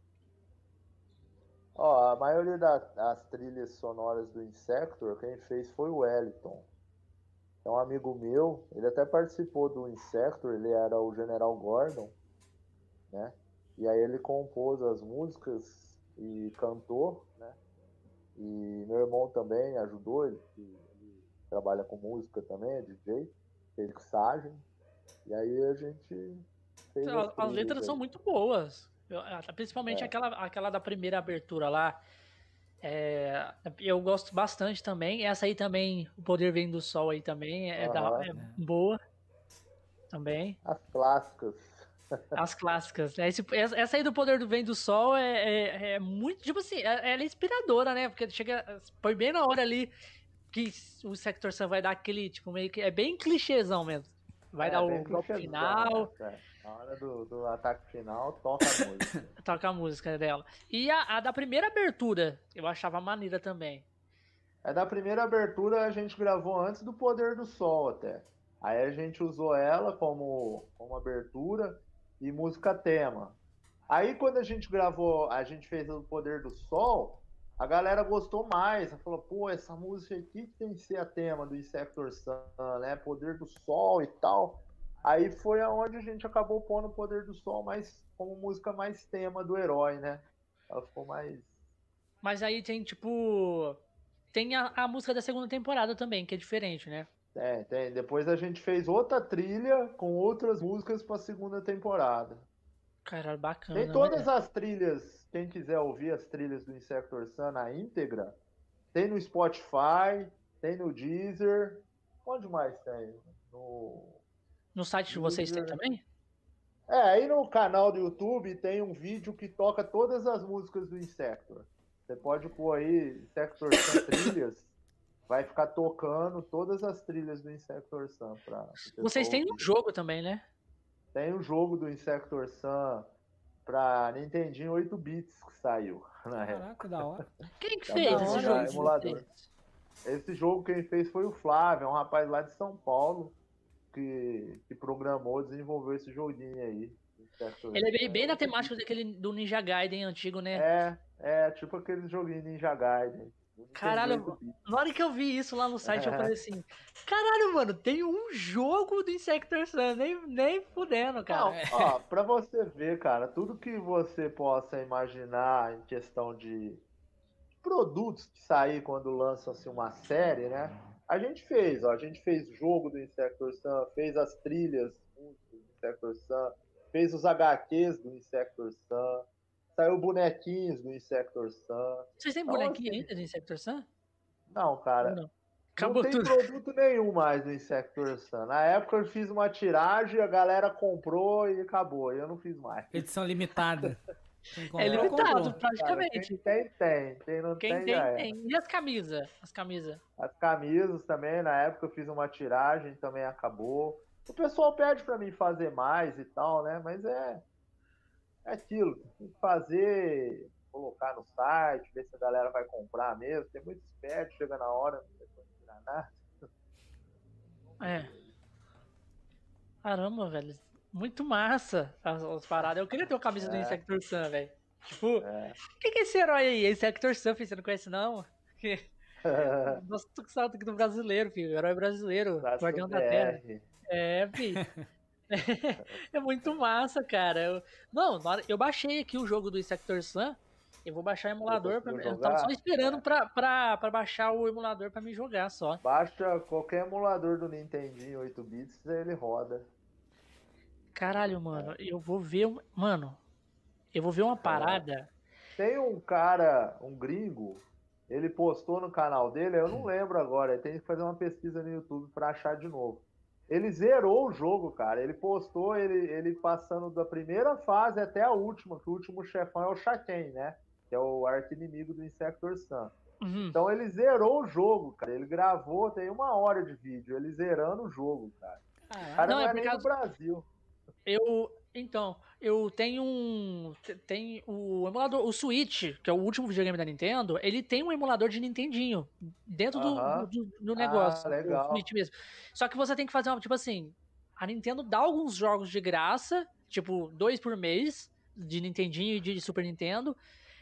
Ó, a maioria da- das trilhas sonoras do Insector, quem fez foi o Wellington. É um amigo meu, ele até participou do Insector, ele era o General Gordon, né? E aí ele compôs as músicas e cantou, né? E meu irmão também ajudou, ele, ele trabalha com música também, é DJ, fez mixagem. E aí a gente fez As, as trilhas letras aí. são muito boas. Ah, principalmente É. aquela, aquela da primeira abertura lá. É, eu gosto bastante também. Essa aí também, O Poder Vem do Sol aí também é, da- Aham. é boa. Também. As clássicas. As clássicas. né? Esse- essa aí do Poder do Vem do Sol é, é- é muito, tipo assim, é- ela é inspiradora, né? Porque chega, põe bem na hora ali que o Sector Sun vai dar aquele, tipo, meio que, é bem clichêzão mesmo. Vai É, dar o golpe final, né? Na hora do, do ataque final, toca a música. toca a música dela. E a, a da primeira abertura, eu achava maneira também. É da primeira abertura a gente gravou antes do Poder do Sol até. Aí a gente usou ela como, como abertura e música tema. Aí quando a gente gravou, a gente fez o Poder do Sol, a galera gostou mais. Falou, pô, essa música aqui tem que ser a tema do Insector Sun, né? Poder do Sol e tal. Aí foi aonde a gente acabou pondo o Poder do Sol mais como música mais tema do herói, né? Ela ficou mais Mas aí tem, tipo. Tem a, a música da segunda temporada também, que é diferente, né? Tem, tem. Depois a gente fez outra trilha com outras músicas para a segunda temporada. Caralho, bacana. Tem né? todas as trilhas, quem quiser ouvir as trilhas do Insector Sun na íntegra, tem no Spotify, tem no Deezer. Onde mais tem? No... No site de vocês tem Deezer. também? É, aí no canal do YouTube tem um vídeo que toca todas as músicas do Insector. Você pode pôr aí Insector Sun trilhas, vai ficar tocando todas as trilhas do Insector Sun. Pra, Vocês têm um jogo também, né? Tem o jogo do Insector Sun pra Nintendinho 8 bits que saiu na época. Caraca, da hora. Quem que Tá fez esse jogo? emulador. Esse jogo quem fez foi o Flávio, é um rapaz lá de São Paulo que, que programou, desenvolveu esse joguinho aí. Ele é bem, na temática daquele do Ninja Gaiden antigo, né? É, é, tipo aquele joguinho Ninja Gaiden. Caralho, 8-bit. Na hora que eu vi isso lá no site, eu É. falei assim: caralho, mano, tem um jogo do Insector Sun, nem, nem fudendo, cara. Não, ó, pra você ver, cara, tudo que você possa imaginar em questão de produtos que sair quando lança-se uma série, né? A gente fez, ó, a gente fez jogo do Insector Sun, fez as trilhas do Insector Sun, fez os HQs do Insector Sun, saiu bonequinhos do Insector Sun. Vocês têm Então, bonequinho assim, ainda do Insector Sun? Não, cara, não? não Acabou tem tudo. produto nenhum mais do Insector Sun. Na época eu fiz uma tiragem, a galera comprou e acabou. Eu não fiz mais. Edição limitada. Quem É limitado, comprou. Cara, praticamente. quem tem, tem. Quem não Quem tem, tem, já é. tem. E as camisas? As camisas. As camisas também, na época eu fiz uma tiragem, também acabou. O pessoal pede pra mim fazer mais e tal, né? Mas é, é aquilo. Tem que fazer, colocar no site, ver se a galera vai comprar mesmo. Tem muito esperto, chega na hora, não tem como tirar nada. É. Caramba, velho. Muito massa as, as paradas. Eu queria ter uma camisa do É. Insector Sun, velho. Tipo, É. quem que é esse herói aí? Insector Sun, filho, você não conhece não? Que- Nossa, tô com saudade do brasileiro, filho. Herói brasileiro. Traço Guardião da Terra. É, filho. é muito massa, cara. Eu... Não, eu baixei aqui o jogo do Insector Sun. Eu vou baixar o emulador. Pra... Eu tava só esperando pra, pra, pra baixar o emulador pra me jogar só. Baixa qualquer emulador do Nintendinho 8 bits, ele roda. Caralho, mano, eu vou ver. um- Mano, eu vou ver uma parada. Tem um cara, um gringo, ele postou no canal dele, eu não lembro agora, tem que fazer uma pesquisa no YouTube pra achar de novo. Ele zerou o jogo, cara. Ele postou ele, ele passando da primeira fase até a última, que o último chefão é o Shaken, né? Que é o arqui-inimigo do Insector Sun. Uhum. Então ele zerou o jogo, cara. Ele gravou, tem uma hora de vídeo, ele zerando o jogo, cara. O Caralho. cara Não, não, é é, nem causa- do Brasil. Eu. Então, eu tenho um. te- Tem o emulador. O Switch, que é o último videogame da Nintendo, ele tem um emulador de Nintendinho dentro do, do, do negócio. Ah, legal. Switch mesmo. Só que você tem que fazer uma. Tipo assim, a Nintendo dá alguns jogos de graça, tipo, dois por mês, de Nintendinho e de Super Nintendo.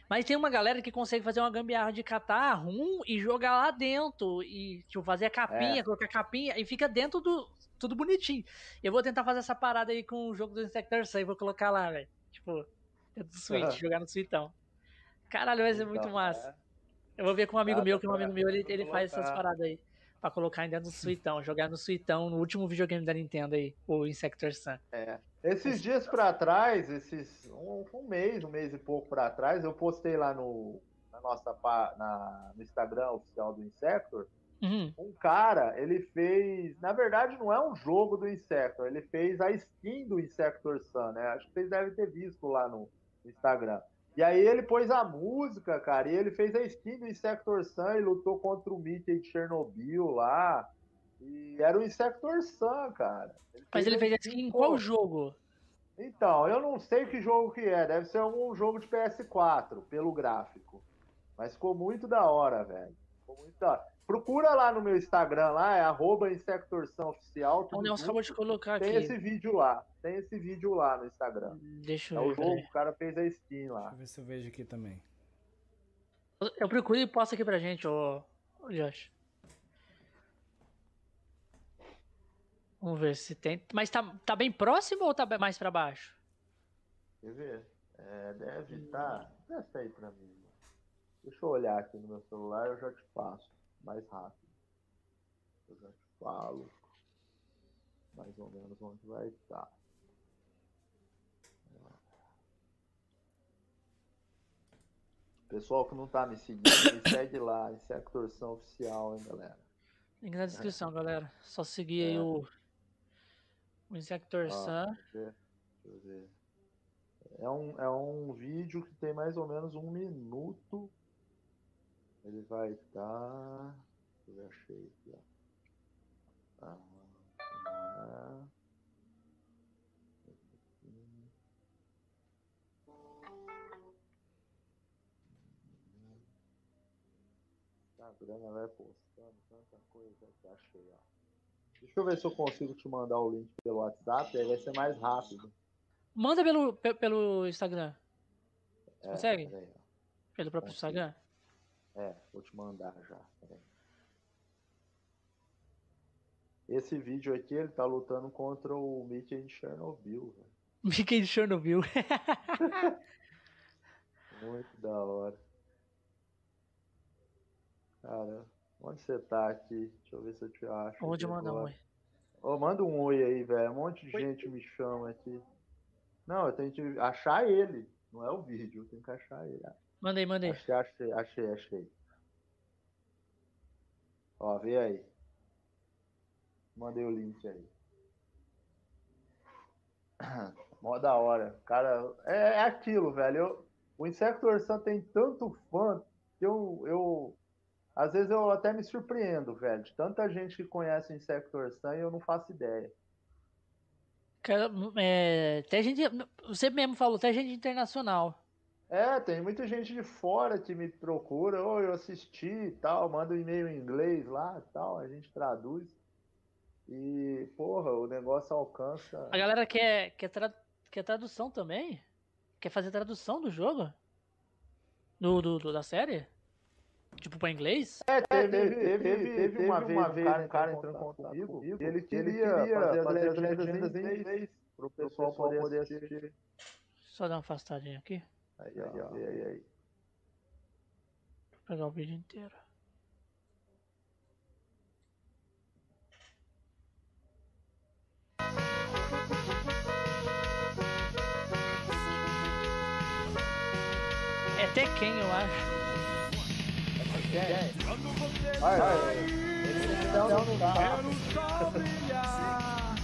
Mas tem uma galera que consegue fazer uma gambiarra de catar rum e jogar lá dentro. E, tipo, fazer a capinha, É. colocar a capinha e fica dentro do. Tudo bonitinho. Eu vou tentar fazer essa parada aí com o jogo do Insector Sun e vou colocar lá, velho. Tipo, dentro do Switch, Aham. jogar no Switchão. Caralho, vai ser muito Então, massa. é. Eu vou ver com um amigo Dá meu, que um amigo meu, ele, ele faz essas paradas aí. Pra colocar ainda no Switchão, jogar no Switchão, no último videogame da Nintendo aí, o Insector Sun. É. Esses dias pra trás, esses um, um mês, um mês e pouco pra trás, eu postei lá no na nossa na, no Instagram oficial do Insector, Uhum. um cara, ele fez, na verdade não é um jogo do Insector, ele fez a skin do Insector Sun, né? Acho que vocês devem ter visto lá no Instagram. E aí ele pôs a música, cara, e ele fez a skin do Insector Sun e lutou contra o Mickey de Chernobyl lá. E era o Insector Sun, cara. Mas ele fez a skin em qual jogo? então, eu não sei que jogo que é. Deve ser algum jogo de PS4, pelo gráfico. Mas ficou muito da hora, velho. Ficou muito da hora. Procura lá no meu Instagram, lá, é arroba Insectorção Oficial. O Nelson acabou de colocar Tem aqui. esse vídeo lá. Tem esse vídeo lá no Instagram. Deixa É eu o ver. jogo, peraí. o cara fez a skin lá. Deixa eu ver se eu vejo aqui também. Eu procuro e posta aqui pra gente, ô, ô Josh. Vamos ver se tem. Mas tá, tá bem próximo ou tá mais pra baixo? Quer ver? É, deve estar. Desce aí pra mim. Deixa eu olhar aqui no meu celular, eu já te passo. Mais rápido. Eu já te falo. Mais ou menos onde vai estar. Pessoal que não tá me seguindo, me segue lá, isso é a torção oficial, hein, galera. Link na descrição, galera. Só seguir aí É. o. O Insector Ó, Sun. É um, é um vídeo que tem mais ou menos um minuto. Ele vai estar. Eu achei aqui, ó. Ah, ah. Instagram vai postando tanta coisa que achei, ó. Deixa eu ver se eu consigo te mandar o link pelo WhatsApp, aí vai ser mais rápido. Manda pelo, pe- pelo Instagram. É, consegue? ó. Pelo próprio Consigo. Instagram. É, vou te mandar já. Esse vídeo aqui, ele tá lutando contra o Mickey de Chernobyl, velho. Mickey de Chernobyl. Muito da hora. Cara, onde você tá aqui? Deixa eu ver se eu te acho. Onde manda um oi? Ô, manda um oi aí, velho. Um monte de Oi. gente me chama aqui. Não, eu tenho que achar ele. Não é o vídeo, eu tenho que achar ele. Manda aí. Achei, achei, achei, achei. Ó, vê aí. Mandei o link aí. Mó da hora. Cara, é, é aquilo, velho. Eu- o Insector Sun tem tanto fã que eu, eu. Às vezes eu até me surpreendo, velho. De tanta gente que conhece o Insector Sun e eu não faço ideia. Cara, é, até gente. Você mesmo falou, até gente internacional. É, tem muita gente de fora que me procura, ou eu assisti e tal, manda um e-mail em inglês lá e tal, a gente traduz. E, porra, o negócio alcança. A galera quer, quer, tra- quer tradução também? Quer fazer tradução do jogo? Do, do, do- da série? Tipo pra inglês? É, teve, teve, teve, teve uma vez um cara, um cara entrando em contato comigo, e ele queria fazer as legendas em inglês pro pessoal poder assistir. Só dar uma afastadinha aqui. Aí, ó, vê aí, aí. Vou pegar o vídeo inteiro. É Tekken, eu acho. Olha, ele não, não dá. Quero só brilhar,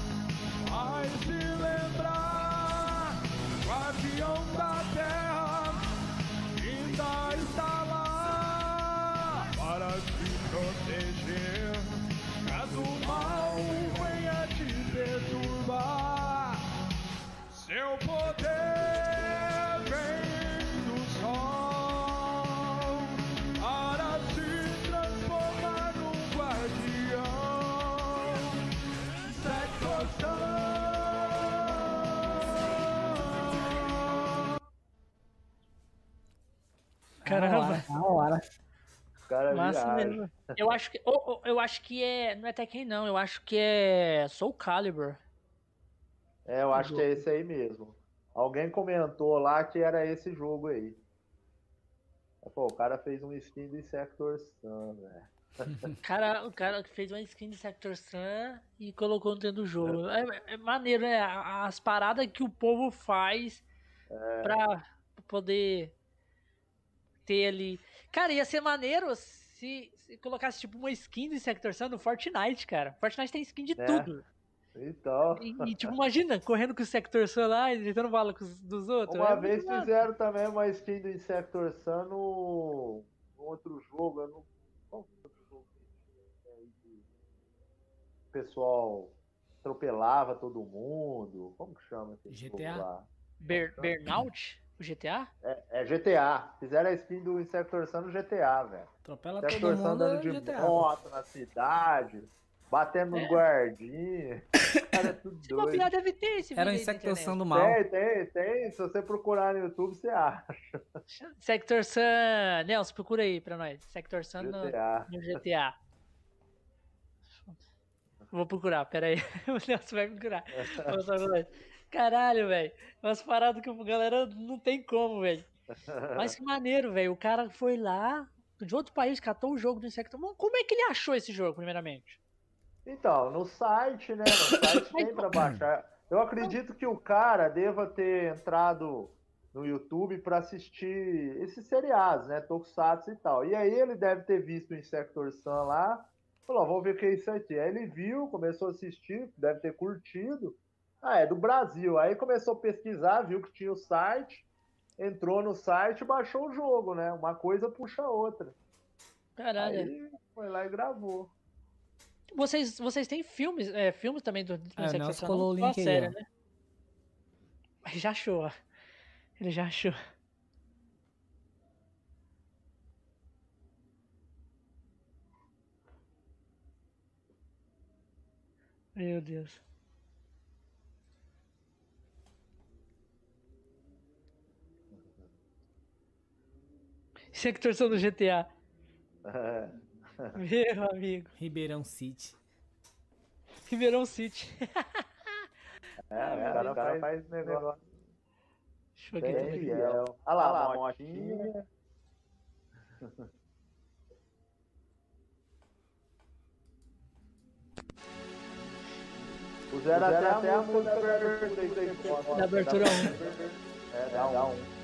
mas se lembrar, guardião da Na hora. Os caras Massa viajam. mesmo. Eu acho que. ou- eu acho que é. Não é Tekken, não. Eu acho que é Soul Calibur. É, eu acho que é esse aí mesmo. Alguém comentou lá que era esse jogo aí. Pô, o cara fez um skin do Sector Sun, velho. Cara, o cara fez uma skin de Sector Sun e colocou dentro do jogo. É, é maneiro, né? As paradas que o povo faz pra poder ter ali. Cara, ia ser maneiro se, se colocasse tipo uma skin de Sector Sun no Fortnite, cara. Fortnite tem skin de É. tudo. Então, E, e, tipo, imagina, correndo com o Sector Sun lá e tentando bala com os dos outros. uma É vez massa. fizeram também uma skin do Insector Sun no, no outro jogo. Eu não... Qual foi o outro jogo que tinha aí que O pessoal atropelava todo mundo. Como que chama aquele GTA? jogo lá? Ber- Burnout? O GTA? É, é GTA. Fizeram a skin do Insector Sun no GTA, velho. Atropela Sector todo Sun mundo andando é de GTA. moto na cidade, batendo É. guardinhas. Cara, é tudo doido. deve ter esse Era na Insectação internet. do Mal. Tem, tem, tem. Se você procurar no YouTube, você acha. Sector Sun. Nelson, procura aí pra nós. Sector Sun no, GTA. no GTA. Vou procurar, pera aí. O Nelson vai procurar. Vou mostrar pra nós. Caralho, velho. Umas paradas que a galera não tem como, velho. Mas que maneiro, velho. O cara foi lá, de outro país, catou o jogo do Insector. Mano, Como é que ele achou esse jogo, primeiramente? Então, no site, né? No site tem pra baixar. Eu acredito que o cara deva ter entrado no YouTube pra assistir esses seriados, né? Tokusatsu e tal. E aí ele deve ter visto o Insector Sun lá. Falou, vamos ver o que é isso aqui. Aí ele viu, começou a assistir, deve ter curtido. Ah, é do Brasil. Aí começou a pesquisar, viu que tinha o site, entrou no site e baixou o jogo, né? Uma coisa puxa a outra. Caralho. Aí foi lá e gravou. Vocês, vocês têm filmes, é, filmes também do, É, Insector Nelson Sun, colou o link aí, série, né? Mas já achou, ó. Ele já achou. Meu Deus. Sector Sun do GTA. É. Meu amigo. Ribeirão City. Ribeirão City. É, o cara, o cara faz negócio Deixa eu ver bem aqui. fiel. Olha lá, a motinha. Puseram até, até a música da abertura aí que você gosta. Da abertura É, dá um.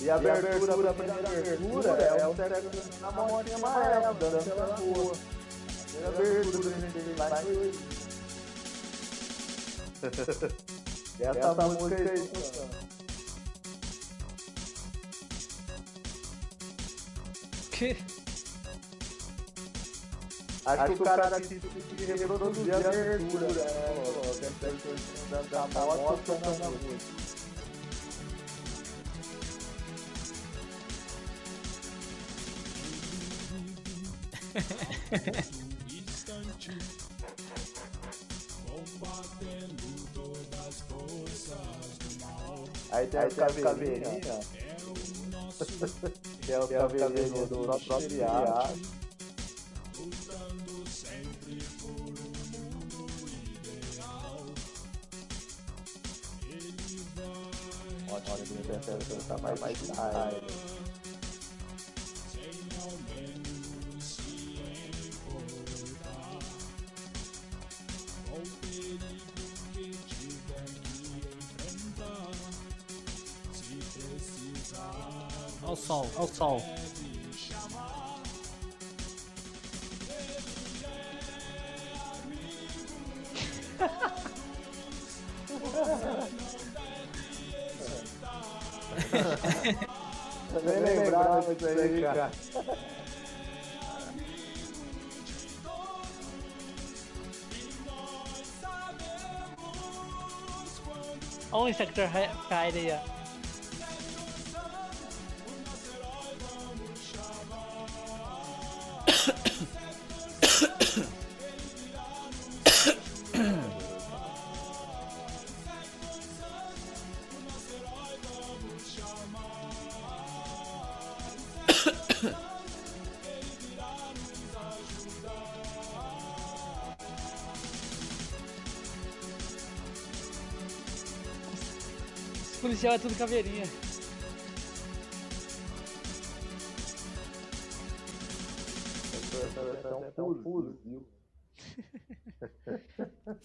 E a abertura da primeira abertura é o sexo na motinha amarela, dando pela rua. Primeira abertura que a gente teve lá em 2000. E essa música aí. Que- Acho que o cara quis quis reproduzir a abertura, Tem a da da moto tocando a música. Aí tem as caveirinhas. Que é o caveirinho do nosso próprio prefere pensar mais mais tarde. Olha o sol, olha o sol. Lembrava disso aí, cara. Policial é tudo caveirinha. É um fuzil.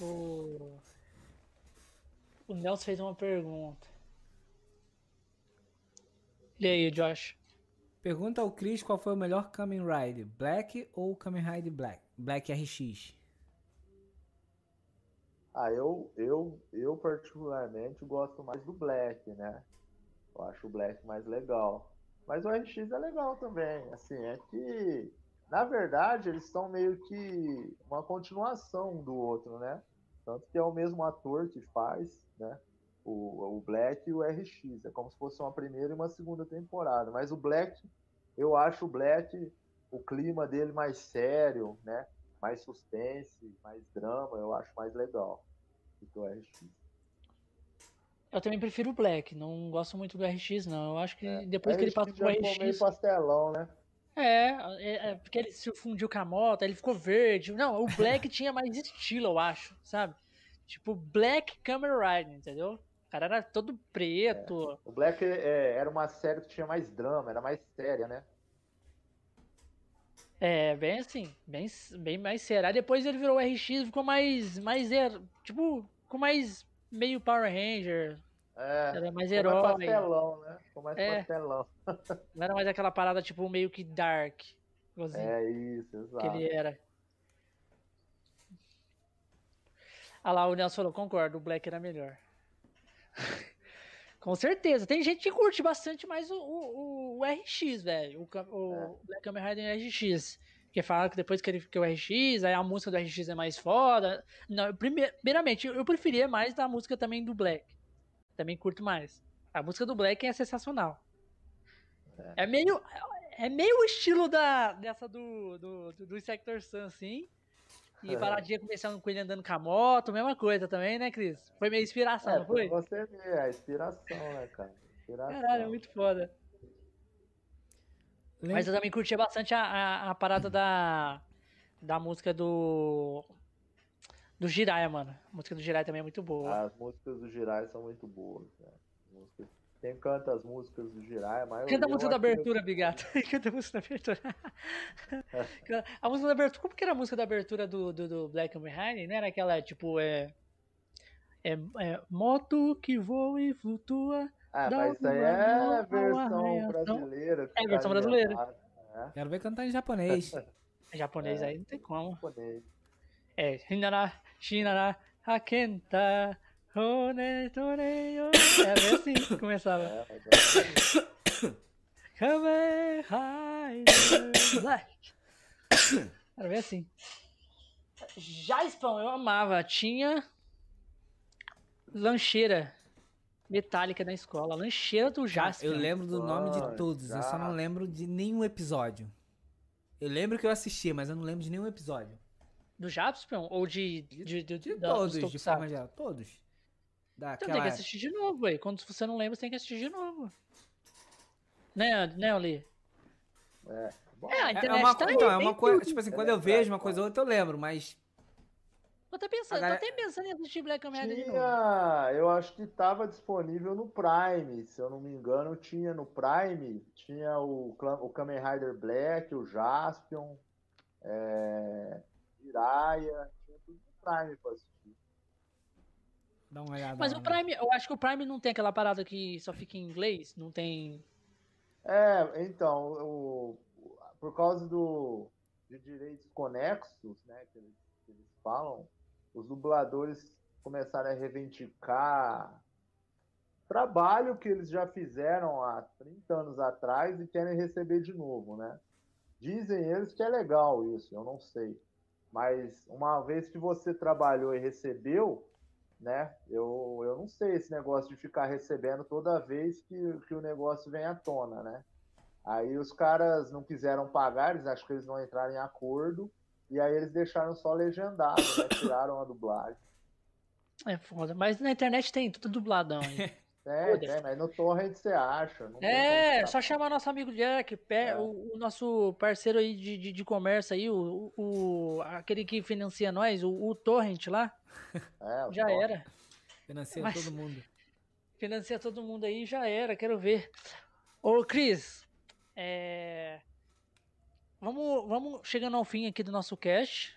O... o Nelson fez uma pergunta. E aí, Josh? Pergunta ao Chris qual foi o melhor Kamen Rider, Black ou Kamen Rider Black? Black RX. Ah, eu, eu, eu particularmente gosto mais do Black, né? Eu acho o Black mais legal. Mas o RX é legal também. Assim, é que, na verdade, eles são meio que uma continuação do outro, né? Tanto que é o mesmo ator que faz, né? O, o Black e o RX. É como se fosse uma primeira e uma segunda temporada. Mas o Black, eu acho o Black, o clima dele mais sério, né? Mais suspense, mais drama, eu acho mais legal do que o RX. Eu também prefiro o Black, não gosto muito do RX, não. Eu acho que depois RX que ele passou pro ficou meio RX. pastelão, né? É, é, é, porque ele se fundiu com a moto, ele ficou verde. Não, o Black tinha mais estilo, eu acho, sabe? Tipo, Black Kamen Rider, entendeu? O cara era todo preto. O Black é, era uma série que tinha mais drama, era mais séria, né? É, bem assim, bem, bem mais. Aí depois ele virou o RX ficou mais, mais, tipo, ficou mais meio Power Ranger, É, era mais ficou herói. mais pastelão, né? Ficou mais É. pastelão. Não era mais aquela parada, tipo, meio que dark, igualzinho É isso, que exato. ele era. Ah lá, o Nelson falou, concordo, o Black era melhor. Com certeza. Tem gente que curte bastante mais o, o, o RX, velho. O, o É. Black Kamen Rider RX. Que fala que depois que ele que o RX, aí a música do RX é mais foda. Não, primeiramente, eu preferia mais da música também do Black. Também curto mais. A música do Black é sensacional. É, meio. É meio o estilo da, dessa do, do, do, do Sector Sun, assim. E paradinha começando com ele andando com a moto, mesma coisa também, né, Cris? Foi minha inspiração, É, não foi? você ver, a inspiração, né, cara? Inspiração. Caralho, é muito foda. Lem- Mas eu também curtia bastante a, a, a parada da, da música do. Do Jiraya, mano. A música do Jiraya também é muito boa. As músicas do Jirai são muito boas, né? Quem canta as músicas do Jirai, a maioria... Canta a música da acho que- abertura, Bigato. Canta a música da abertura. a música da abertura. Como que era a música da abertura do, do, do Black Behind? Não era aquela, tipo, é. É, é moto que voa e flutua. Ah, Dá mas isso aí uma é mão, versão brasileira. É, versão brasileira. né? Quero ver cantar em japonês. Japonês É. aí não tem como. Japonês. É, Hinara, Shinara, Hakenta, Hone, Toreyo. Era bem assim que começava. É, é- Kamen Rider Black. Era bem assim. Jaspão, eu amava. Tinha lancheira metálica na escola. Lancheira do Jaspion. Eu lembro do nome de todos, eu só não lembro de nenhum episódio. Eu lembro que eu assisti, mas eu não lembro de nenhum episódio. Do Jaspion? Ou de. De, de, De da- todos, dos de forma geral. Todos. Então Daquela tem que assistir de novo, aí. Quando você não lembra, você tem que assistir de novo. Né, né, Oli? é. Bom, É, a É, internet é uma, tá aí, então, é uma coisa, tudo. tipo assim, É quando eu verdade, vejo uma coisa ou outra, eu lembro, mas Eu tô pensando, galera- tô até pensando em assistir Black Kamen Rider de novo. Tinha, eu acho que estava disponível no Prime, se eu não me engano, tinha no Prime, tinha o, o Kamen Rider Black, o Jaspion, é, Jiraiya, tinha tudo no Prime pra assistir. dá uma olhada. Mas o? Prime, eu acho que o Prime não tem aquela parada que só fica em inglês, não tem. É, então, o- por causa do, de direitos conexos, né, que eles, que eles falam, os dubladores começaram a reivindicar trabalho que eles já fizeram há 30 anos atrás e querem receber de novo, né? Dizem eles que é legal isso, eu não sei. Mas uma vez que você trabalhou e recebeu, né? Eu, eu não sei esse negócio de ficar recebendo toda vez que, que o negócio vem à tona, né? Aí os caras não quiseram pagar, eles acham que eles não entraram em acordo, e aí eles deixaram só legendado, né? Tiraram a dublagem. É foda. Mas na internet tem tudo dubladão aí. É, é, mas no torrent você acha. Não tem É, só chamar nosso amigo Jack, pé- É. o, o nosso parceiro aí de, de, de comércio aí, o, o, aquele que financia nós, o, o Torrent lá, É, o já torrent. era. Financia Mas- todo mundo. Financia todo mundo aí, já era, quero ver. Ô, Cris, é... Vamos, vamos chegando ao fim aqui do nosso cast.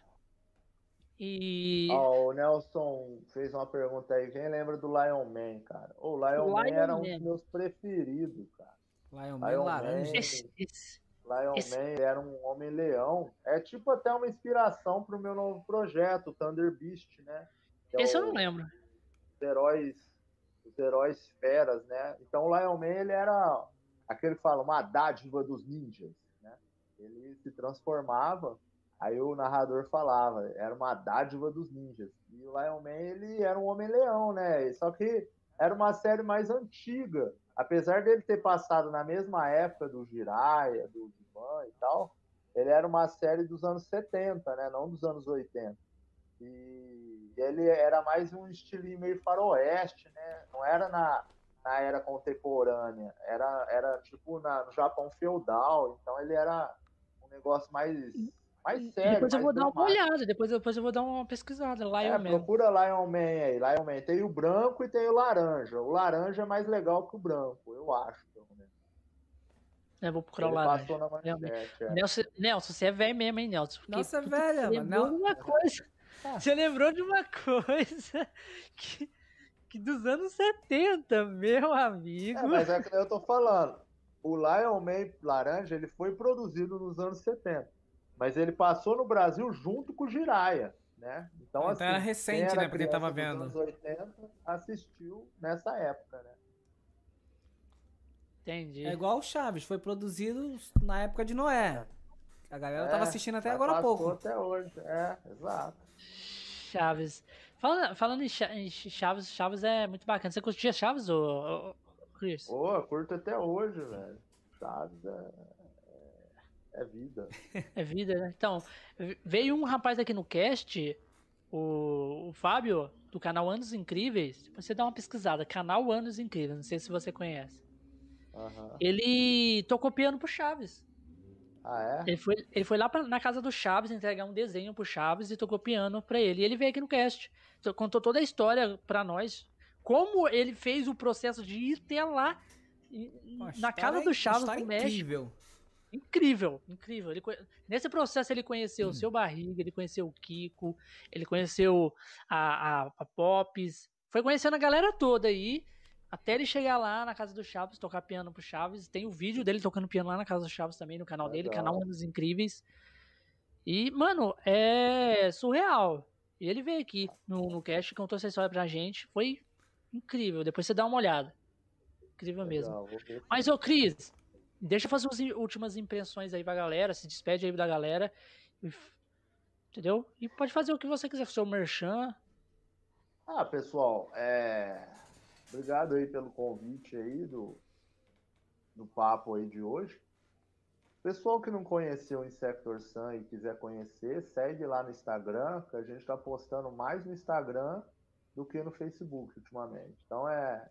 E. Ó, o Nelson fez uma pergunta aí. Quem lembra do Lion Man, cara? O Lion, Man Lion era um Man. dos meus preferidos, cara. Lion Man Lion laranja. Man. Esse, esse- Lion Esse- Man era um homem-leão. É tipo até uma inspiração pro meu novo projeto, o Thunder Beast, né? Que é esse eu o- não lembro. os heróis, os heróis feras, né? Então o Lion Man ele era aquele que fala uma dádiva dos ninjas? Ele se transformava, aí o narrador falava, era uma dádiva dos ninjas. E o Lion Man ele era um homem-leão, né? Só que era uma série mais antiga, apesar dele ter passado na mesma época do Jiraiya, do Divan e tal. Ele era uma série dos anos 70, né? Não dos anos 80. E ele era mais um estilinho meio faroeste, né? Não era na, na era contemporânea, era, era tipo na, no Japão feudal, então ele era um negócio mais, mais sério. depois eu vou dar uma olhada, depois, depois eu vou dar uma pesquisada. Lion É, Man. procura Lion Man aí, Lion Man. Tem o branco e tem o laranja. O laranja é mais legal que o branco, eu acho, pelo menos. Eu vou procurar o Ele laranja. passou na realmente. manchete. é. Nelson, Nelson, você é velho mesmo, hein, Nelson? Porque Nossa, tu velha, lembrou mano. uma coisa. Ah. Você lembrou de uma coisa que, que dos anos 70, meu amigo. É, mas é que eu tô falando. O Lion Man laranja, ele foi produzido nos anos 70. Mas ele passou no Brasil junto com o Jiraiya, né? Então, Então assim, era recente, quem né, pra quem tava criança vendo. dos anos 80 assistiu nessa época, né? Entendi. É igual o Chaves, foi produzido na época de Noé. A galera É, tava assistindo até agora há pouco. até hoje. É, exato. Chaves. Falando, falando em Cha- em Chaves, Chaves é muito bacana. Você curtia Chaves, ô, Chris? Pô, curto até hoje, velho. Chaves é, É vida. É vida, né? Então, veio um rapaz aqui no cast, o, o Fábio, do canal Anos Incríveis. Você dá uma pesquisada, canal Anos Incríveis, não sei se você conhece. Aham. Ele tocou piano pro Chaves. Ah, é? Ele foi, ele foi lá pra- na casa do Chaves entregar um desenho pro Chaves e tocou piano pra ele. E ele veio aqui no cast. Contou toda a história pra nós. Como ele fez o processo de ir até lá Uma na casa do Chaves no México. incrível. Incrível, incrível. Ele Nesse processo ele conheceu o seu Barriga, ele conheceu o Kiko, ele conheceu a, a, a Pops, foi conhecendo a galera toda aí, até ele chegar lá na casa do Chaves, tocar piano pro Chaves. Tem o vídeo dele tocando piano lá na casa do Chaves também, no canal dele, Legal. canal Anos Incríveis. E, mano, é surreal. E ele veio aqui no, no cast, contou essa história pra gente. Foi incrível. Depois você dá uma olhada. Incrível mesmo. Legal, ver. Mas, ô Cris, deixa eu fazer as últimas impressões aí pra galera, se despede aí da galera. Entendeu? E pode fazer o que você quiser, seu merchan. Ah, pessoal, é... obrigado aí pelo convite aí do, do papo aí de hoje. Pessoal que não conheceu o Insector Sun e quiser conhecer, segue lá no Instagram, que a gente está postando mais no Instagram do que no Facebook ultimamente. Então é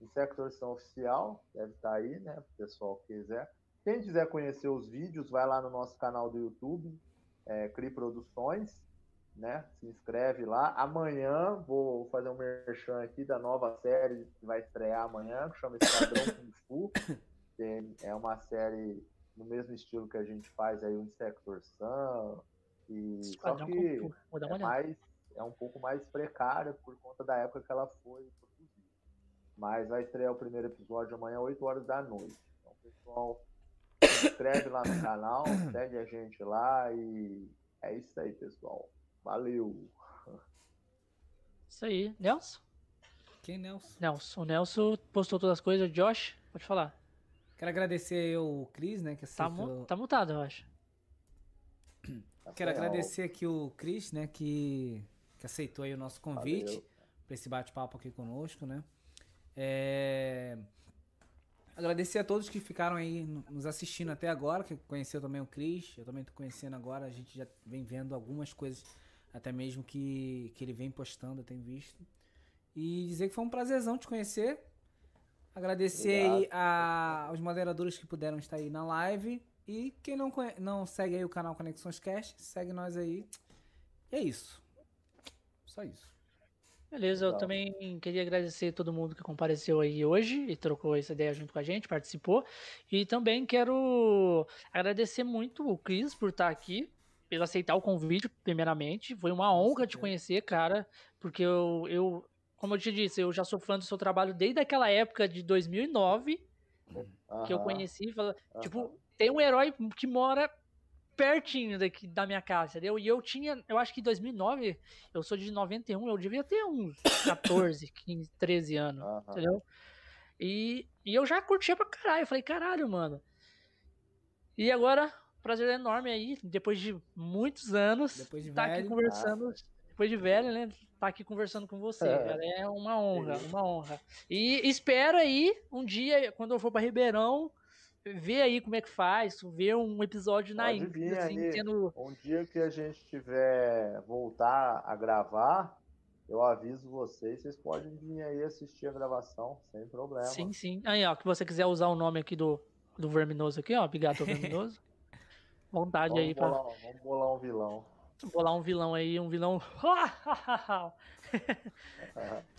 Insector Sun Oficial, deve estar aí, né? O pessoal que quiser. Quem quiser conhecer os vídeos, vai lá no nosso canal do YouTube, é, Cri Produções né? Se inscreve lá. Amanhã vou fazer um merchan aqui da nova série que vai estrear amanhã, que chama Esquadrão Kung Fu. É uma série no mesmo estilo que a gente faz aí o Insector Sun. E só que Kung Fu. Vou dar uma é, olhada. mais, é um pouco mais precária por conta da época que ela foi produzida. Mas vai estrear o primeiro episódio amanhã, 8 horas da noite. Então, pessoal, se inscreve lá no canal, segue a gente lá e é isso aí, pessoal. Valeu! Isso aí. Nelson? Quem, Nelson? Nelson. O Nelson postou todas as coisas. Josh, pode falar. Quero agradecer aí o Cris, né? Que Tá, mu tá mutado, eu acho. Quero agradecer aqui o Cris, né? Que, que aceitou aí o nosso convite para esse bate-papo aqui conosco, né? É, Agradecer a todos que ficaram aí no- nos assistindo até agora, que conheceu também o Cris. Eu também tô conhecendo agora, a gente já vem vendo algumas coisas, até mesmo que, que ele vem postando, eu tenho visto. E dizer que foi um prazerzão te conhecer. Agradecer aí a- aos moderadores que puderam estar aí na live. E quem não, conhe- não segue aí o canal Conexões Cast, segue nós aí. E é isso. Só isso. Beleza, eu também queria agradecer todo mundo que compareceu aí hoje e trocou essa ideia junto com a gente, participou. E também quero agradecer muito o Cris por estar aqui, por aceitar o convite, primeiramente. Foi uma honra te conhecer, cara, porque eu, eu, como eu te disse, eu já sou fã do seu trabalho desde aquela época de 2009, que eu conheci. fala-. Tipo, tem um herói que mora pertinho daqui da minha casa, entendeu? E eu tinha, eu acho que em 2009, eu sou de 91, eu devia ter uns 14, 15, 13 anos, aham. entendeu? E, e eu já curtia pra caralho, eu falei, caralho, mano. E agora, prazer enorme aí, depois de muitos anos, Depois de tá aqui velho. conversando, depois de velho, né? Tá aqui conversando com você, É. cara. É uma honra, uma honra. E espero aí, um dia, quando eu for pra Ribeirão, ver aí como é que faz, ver um episódio na íntegra, assim, tendo. Um dia que a gente tiver voltar a gravar, eu aviso vocês, vocês podem vir aí assistir a gravação, sem problema. Sim, sim. Aí, ó, que você quiser usar o nome aqui do, do Verminoso aqui, ó, Bigato Verminoso. Vontade Vamos aí pra bolar, vamos bolar um vilão. bolar um vilão aí, um vilão.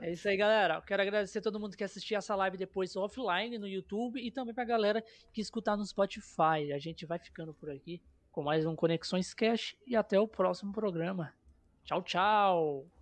É isso aí, galera. Quero agradecer a todo mundo que assistiu essa live depois offline no YouTube e também pra galera que escutar no Spotify. A gente vai ficando por aqui com mais um Conexões Cash e até o próximo programa. Tchau, tchau.